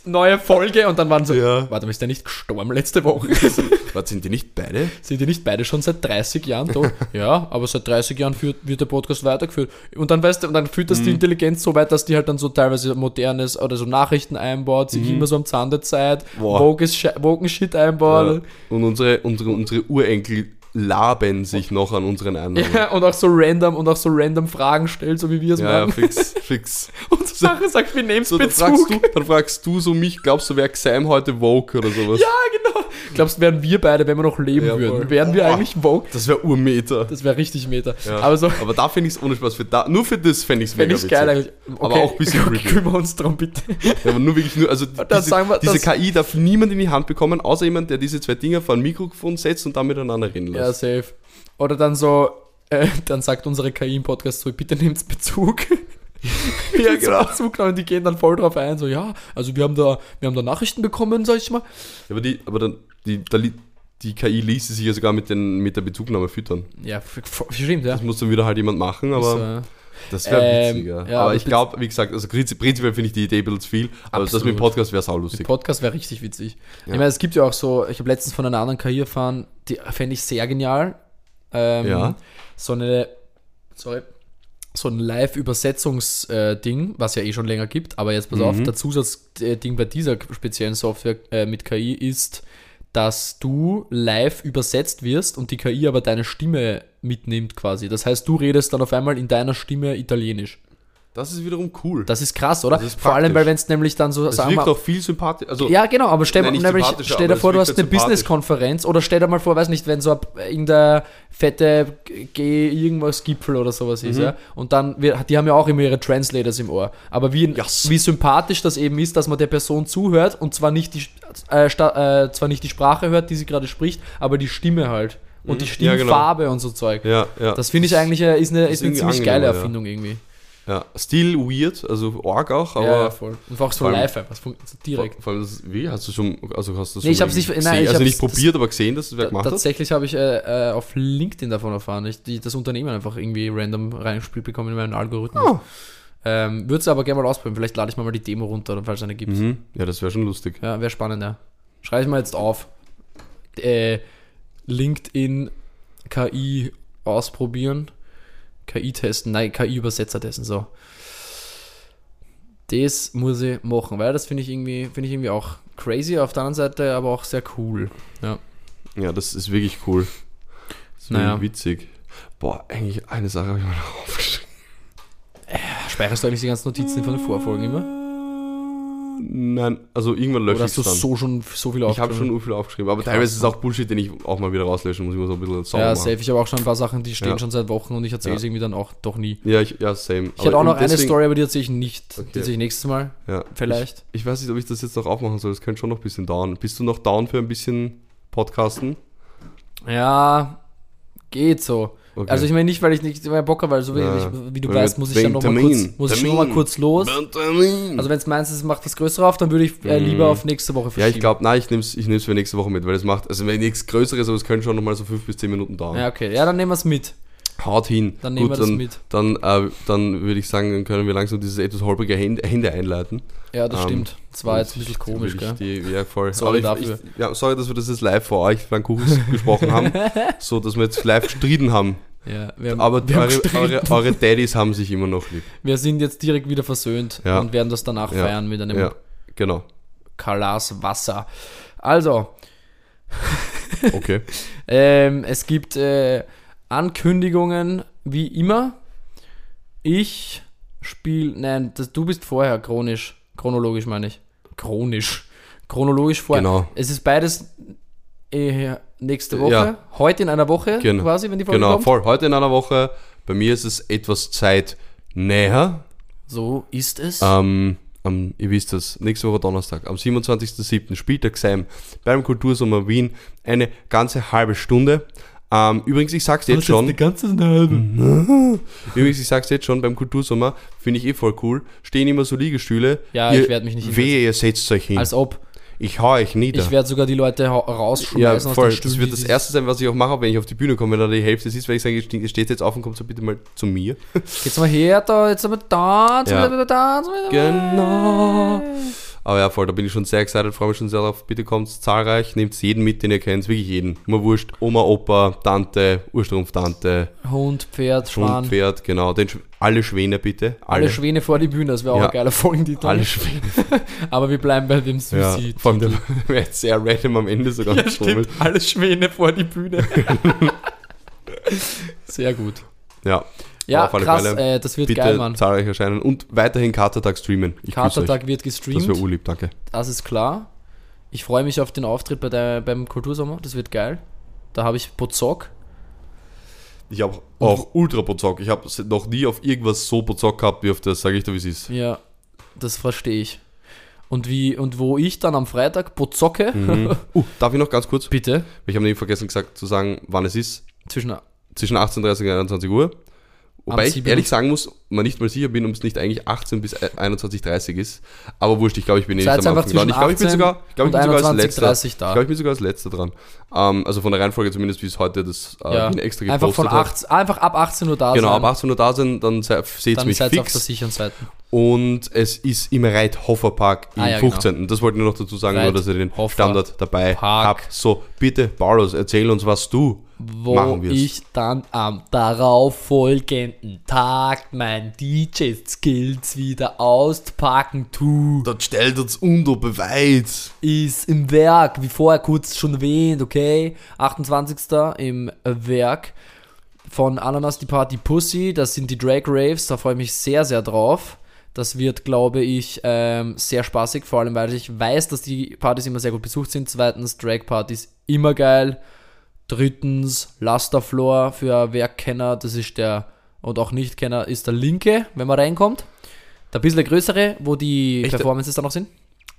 neue Folge und dann waren so, Ja. warte mal, ist der nicht gestorben letzte Woche? Was sind die nicht beide? Sind die nicht beide schon seit 30 Jahren tot? ja, aber seit 30 Jahren führt, wird der Podcast weitergeführt. Und dann weißt du, und dann führt Mhm. das die Intelligenz so weit, dass die halt dann so teilweise modernes oder so Nachrichten einbaut, sich immer so am Zahn der Zeit, Mhm. Woken Shit einbaut. Ja. Und unsere, unsere, unsere Urenkel laben sich noch an unseren anderen. Ja, und auch so random und auch so random Fragen stellt, so wie wir es Ja, ja, machen. fix, fix. Und so Sache sagt, wir nehmen So, dann fragst, du, dann fragst du so mich, glaubst du, wer Xime heute woke oder sowas? Ja, genau. Glaubst du, wären wir beide, wenn wir noch leben Ja, würden, voll. wären wir Boah. eigentlich woke? Das wäre Urmeter. Das wäre richtig Meter. Ja. Aber so Aber da finde ich es ohne Spaß. Für da, nur für das fände ich es mega ich geil witzig. eigentlich. Aber auch ein bisschen okay, creepy. kümmern wir uns drum bitte. Ja, aber nur wirklich nur, also diese, wir, diese KI darf niemand in die Hand bekommen, außer jemand, der diese zwei Dinger vor ein Mikrofon setzt und dann miteinander reden Ja, lässt. safe. Oder dann so, äh, dann sagt unsere KI im Podcast so, bitte nehmt Bezug. Ja, genau. Bezug genommen, die gehen dann voll drauf ein, so, ja, also wir haben da, wir haben da Nachrichten bekommen, sag ich mal. Ja, aber die, aber dann, die, da, li- die KI ließe sich ja sogar mit, den, mit der Bezugnahme füttern. Ja, stimmt, ja. Das muss dann wieder halt jemand machen, aber So, ja. Das wäre Ähm, witziger. ja, aber ich glaube, wie gesagt, also prinzi- prinzipiell finde ich die Idee ein bisschen zu viel, aber das mit dem Absolut. Podcast wäre saulustig. Podcast wäre richtig witzig. Ja. Ich meine, es gibt ja auch so, ich habe letztens von einer anderen KI erfahren, die fände ich sehr genial. Ähm, Ja. So eine, sorry, so ein Live-Übersetzungs-Ding, was ja eh schon länger gibt, aber jetzt pass auf, Mhm. der Zusatzding bei dieser speziellen Software äh, mit KI ist, dass du live übersetzt wirst und die KI aber deine Stimme mitnimmt quasi. Das heißt, du redest dann auf einmal in deiner Stimme Italienisch. Das ist wiederum cool. Das ist krass, oder? Ist Vor allem, weil wenn es nämlich dann so, Das sagen wirkt wir, auch viel sympathisch. Also, ja, genau, aber stell, Nein, nämlich, stell dir vor, du hast halt eine. Business-Konferenz oder stell dir mal vor, weiß nicht, wenn so ein- irgendein fette G irgendwas Gipfel oder sowas Mhm. ist, ja, und dann, wir, die haben ja auch immer ihre Translators im Ohr, aber wie, Yes. wie sympathisch das eben ist, dass man der Person zuhört und zwar nicht die, äh, sta, äh, zwar nicht die Sprache hört, die sie gerade spricht, aber die Stimme halt und die Mhm. Ja, genau. Und so Zeug. ja, ja. Das finde ich eigentlich äh, ist eine, ist eine irgendwie ziemlich geile. Erfindung irgendwie. ja. Still weird, also arg auch, aber. ja, voll. Und auch so allem- live, einfach, direkt. Vor allem, das, wie? Hast du schon, also hast du Nee, ich hab's nicht- gesehen? nein, ich also nicht probiert, aber gesehen, dass es wer gemacht hat? Tatsächlich habe ich äh, äh, auf LinkedIn davon erfahren, ich die, das Unternehmen einfach irgendwie random reingespielt bekommen in meinen Algorithmus. Oh. Ähm, Würde es aber gerne mal ausprobieren. Vielleicht lade ich mal, mal die Demo runter, falls es eine gibt. Mhm. Ja, das wäre schon lustig. Ja, wäre spannend, ja. Schreibe ich mal jetzt auf. Äh, LinkedIn KI ausprobieren. KI testen. Nein, KI-Übersetzer testen. So. Das muss ich machen, weil das finde ich irgendwie, finde ich irgendwie auch crazy, auf der anderen Seite aber auch sehr cool. Ja. Ja, das ist wirklich cool. Das ist Naja. witzig. Boah, eigentlich eine Sache habe ich mal noch aufgeschrieben. Speicherst du eigentlich die ganzen Notizen von den Vorfolgen immer? Nein, also irgendwann lösche ich hast du es dann. so schon so viel ich habe schon ur viel aufgeschrieben, aber Krass. teilweise ist es auch Bullshit, den ich auch mal wieder rauslöschen muss. Ich muss auch ein bisschen sauber Ja, machen. safe. Ich habe auch schon ein paar Sachen, die stehen Ja. schon seit Wochen und ich erzähle es Ja. irgendwie dann auch doch nie. Ja, ich, ja, same. Ich hatte auch noch eine deswegen- Story, aber die erzähle ich nicht. Okay. Die erzähle ich nächstes Mal. Ja, Vielleicht. Ich, ich weiß nicht, ob ich das jetzt noch aufmachen soll. Das könnte schon noch ein bisschen dauern. Bist du noch down für ein bisschen Podcasten? Ja, geht so. Okay. Also ich meine nicht, weil ich nicht mehr Bock habe, weil so wie, Ja. ich, wie du weißt, muss ich dann noch mal wegen kurz, Termin. muss ich Termin. noch mal kurz los. Termin. Also wenn es meins ist, macht das größere auf, dann würde ich äh, lieber Mm. auf nächste Woche ja, verschieben. ich glaube, nein, ich nehme es ich nehm's für nächste Woche mit, weil es macht, also wenn nichts Größeres, aber es können schon noch mal so fünf bis zehn Minuten dauern. Ja, okay. Ja, dann nehmen wir es mit. Haut hin. Dann nehmen wir das dann, mit. Dann, äh, dann würde ich sagen, dann können wir langsam dieses etwas holprige Hände, einleiten. Ja, das Ähm, stimmt. Das war jetzt ein bisschen Ich- komisch, gell? ich Die, ja, voll. Sorry Aber ich, dafür. Ich, ja, sorry, dass wir das jetzt live vor euch, Flankuchis, gesprochen haben. So, dass wir jetzt live gestritten haben. Ja, haben, Aber eure, eure, eure Daddys haben sich immer noch lieb. wir sind jetzt direkt wieder versöhnt Ja. und werden das danach Ja. feiern mit einem Ja, genau. Kalas Wasser. Also, Okay. ähm, es gibt äh, Ankündigungen wie immer. Ich spiele, nein, das, du bist vorher chronisch, chronologisch meine ich. Chronisch. Chronologisch vorher. Genau. Es ist beides äh, nächste Woche. Ja. Heute in einer Woche Genau. quasi, wenn die Folge Genau, kommt. voll. Heute in einer Woche. Bei mir ist es etwas Zeit näher. So ist es. Ähm, am, ihr wisst das, nächste Woche Donnerstag, am 27.07. spielt der Xeim beim Kultursommer Wien eine ganze halbe Stunde. Ähm, übrigens, ich sag's jetzt schon. ganze Übrigens, ich sag's jetzt schon, beim Kultursommer finde ich eh voll cool. Stehen immer so Liegestühle. Ja, ihr, ich werd mich nicht Wehe, ihr setzt euch hin. Als ob. Ich hau euch nieder. Ich werde sogar die Leute rausschmeißen ja, aus den voll. Stühlen. Das wird das erste sein, was ich auch mache, wenn ich auf die Bühne komme, wenn da die Hälfte ist, weil ich sage, ihr steht jetzt auf und kommt so bitte mal zu mir. Jetzt mal her, da, jetzt wir da, jetzt Ja. wir da, jetzt wir da. Genau. Aber ja, voll, da bin ich schon sehr excited, freue mich schon sehr drauf. Bitte kommt zahlreich, nehmt jeden mit, den ihr kennt, wirklich jeden. Immer wurscht, Oma, Opa, Tante, Urstrumpftante, Hund, Pferd, Schwan. Schwan, Pferd, genau. Den, alle Schwäne bitte. Alle Schwäne vor die Bühne, das wäre auch Ja. ein geiler Folgentitel. alle Schwäne. Aber wir bleiben bei dem Ja, Suicid. vor allem der wäre sehr random am Ende sogar Ja, stimmt. Alle Schwäne vor die Bühne. Sehr gut. Ja, Ja, auf alle krass, Fälle. äh, das wird bitte geil, Mann. zahlreich erscheinen und weiterhin Katertag streamen. Ich. Katertag wird Das gestreamt, wäre urlieb, danke. das ist klar. Ich freue mich auf den Auftritt bei der, beim Kultursommer, das wird geil. Da habe ich Bozok. Ich habe auch ultra Bozock. Ich habe noch nie auf irgendwas so Bozock gehabt wie auf das, sage ich dir, wie es ist. Ja, das verstehe ich. Und wie und wo ich dann am Freitag Bozocke, Mhm. Uh, darf ich noch ganz kurz? bitte, Ich habe nämlich vergessen gesagt zu sagen, wann es ist. zwischen Zwischen 18.30 und 21 Uhr. Wobei ich 7. ehrlich sagen muss, man nicht mal sicher bin, ob es nicht eigentlich 18 bis 21.30 ist. Aber wurscht, ich glaube, ich bin eh nicht am Anfang dran. Ich glaube, ich bin 18 sogar, ich glaube, ich bin sogar als 21, letzter. 30 Ich glaube, ich bin sogar als letzter dran. Ähm, also von der Reihenfolge zumindest, wie es heute das äh, ja. Extra einfach von gepostet hat. 18, einfach ab 18 Uhr da Genau, sein. ab 18 Uhr da sind, dann se- seht ihr mich ihr auf der fix. sicheren Seite. Und es ist im Reithofferpark im Ah, ja, genau. 15. Das wollte ich nur noch dazu sagen, nur dass ihr den Reithoffer Standard dabei Park. habt. So, bitte, Paulos, erzähl uns, was du wo ich dann am darauffolgenden Tag mein DJ-Skills wieder auspacken tu, Das stellt uns unter Beweis. ist im Werk, wie vorher kurz schon erwähnt, okay? 28. im Werk von Ananas die Party Pussy, das sind die Drag Raves, da freue ich mich sehr, sehr drauf. Das wird, glaube ich, ähm, sehr spaßig, vor allem weil ich weiß, dass die Partys immer sehr gut besucht sind. Zweitens, Drag-Partys immer geil. Drittens, Lasterfloor für Werkkenner, das ist der, und auch Nicht-Kenner, ist der linke, wenn man reinkommt. Der bisschen größere, wo die Echt? Performances dann noch sind.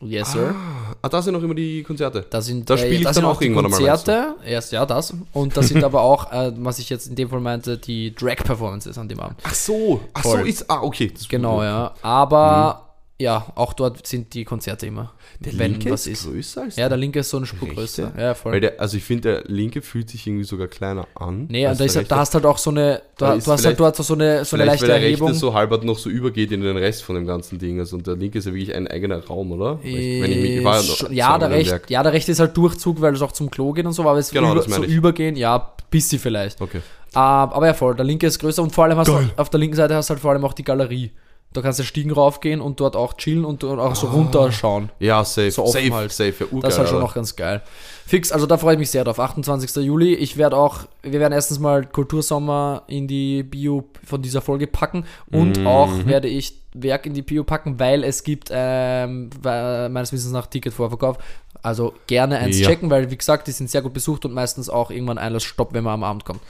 Yes, sir. Ah, da sind noch immer die Konzerte. Da sind, Da spiel ich da dann auch die irgendwann einmal, meinst Konzerte. Erst ja, das. Und da sind aber auch, äh, was ich jetzt in dem Fall meinte, die Drag-Performances an dem Abend. Ach so, ach Voll. so ist, ah, okay. Das Genau, ja. Aber ja, auch dort sind die Konzerte immer. Der wenn linke was ist größer als Ja, der linke ist so eine Spur Rechte? größer. Ja, voll. Der, also ich finde, der linke fühlt sich irgendwie sogar kleiner an. nee, und da, ist, halt- da hast halt auch so eine, du, Da du ist hast halt dort so eine, so eine leichte weil der Erhebung. rechte so halbert noch so übergeht in den Rest von dem ganzen Ding. Also, und der linke ist ja wirklich ein eigener Raum, oder? Wenn ich mich, ich war ja, noch- der rechte, Werk. ja, der rechte ist halt Durchzug, weil es auch zum Klo geht und so, aber es Genau, über, so ich. übergehen, ja, bisschen vielleicht. Okay. Ah, aber ja, voll, der linke ist größer und vor allem hast Geil. du auf der linken Seite hast du halt vor allem auch die Galerie. Da kannst du Stiegen raufgehen und dort auch chillen und dort auch so runterschauen. Ja, safe. So safe, halt. safe. Ja, Das ist halt schon Alter. noch ganz geil. Fix, also da freue ich mich sehr drauf. 28. Juli. Ich werde auch, wir werden erstens mal Kultursommer in die Bio von dieser Folge packen und Mhm. auch werde ich Werk in die Bio packen, weil es gibt ähm, meines Wissens nach Ticketvorverkauf. Also gerne eins Ja. checken, weil wie gesagt, die sind sehr gut besucht und meistens auch irgendwann Einlassstopp, wenn man am Abend kommt.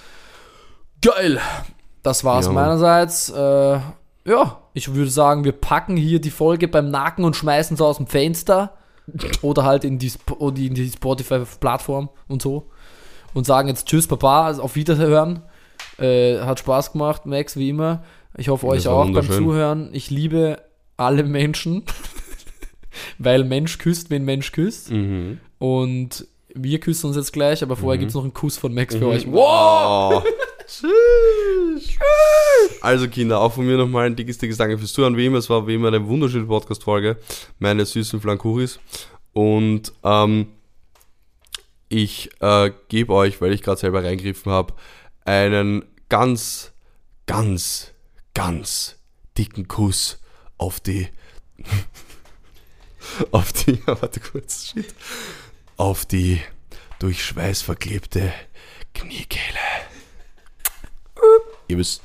Geil! Das war's Mann. meinerseits. Äh, ja, ich würde sagen, wir packen hier die Folge beim Nacken und schmeißen sie aus dem Fenster. Oder halt in die, in die Spotify-Plattform und so. Und sagen jetzt Tschüss, Papa, auf Wiederhören. Äh, hat Spaß gemacht, Max, wie immer. Ich hoffe, euch auch beim. Zuhören. Ich liebe alle Menschen. Weil Mensch küsst, wenn Mensch küsst. Mhm. Und wir küssen uns jetzt gleich, aber vorher gibt es noch einen Kuss von Max für euch. Wow! Also Kinder, auch von mir nochmal ein dickes, dickes Danke fürs Zuhören. Wie immer, es war wie immer eine wunderschöne Podcast-Folge. Meine süßen Flankuris. Und ähm, ich äh, gebe euch, weil ich gerade selber reingriffen habe, einen ganz, ganz, ganz dicken Kuss auf die auf die, warte kurz, shit, auf die durch Schweiß verklebte Kniekehle. Ihr wisst,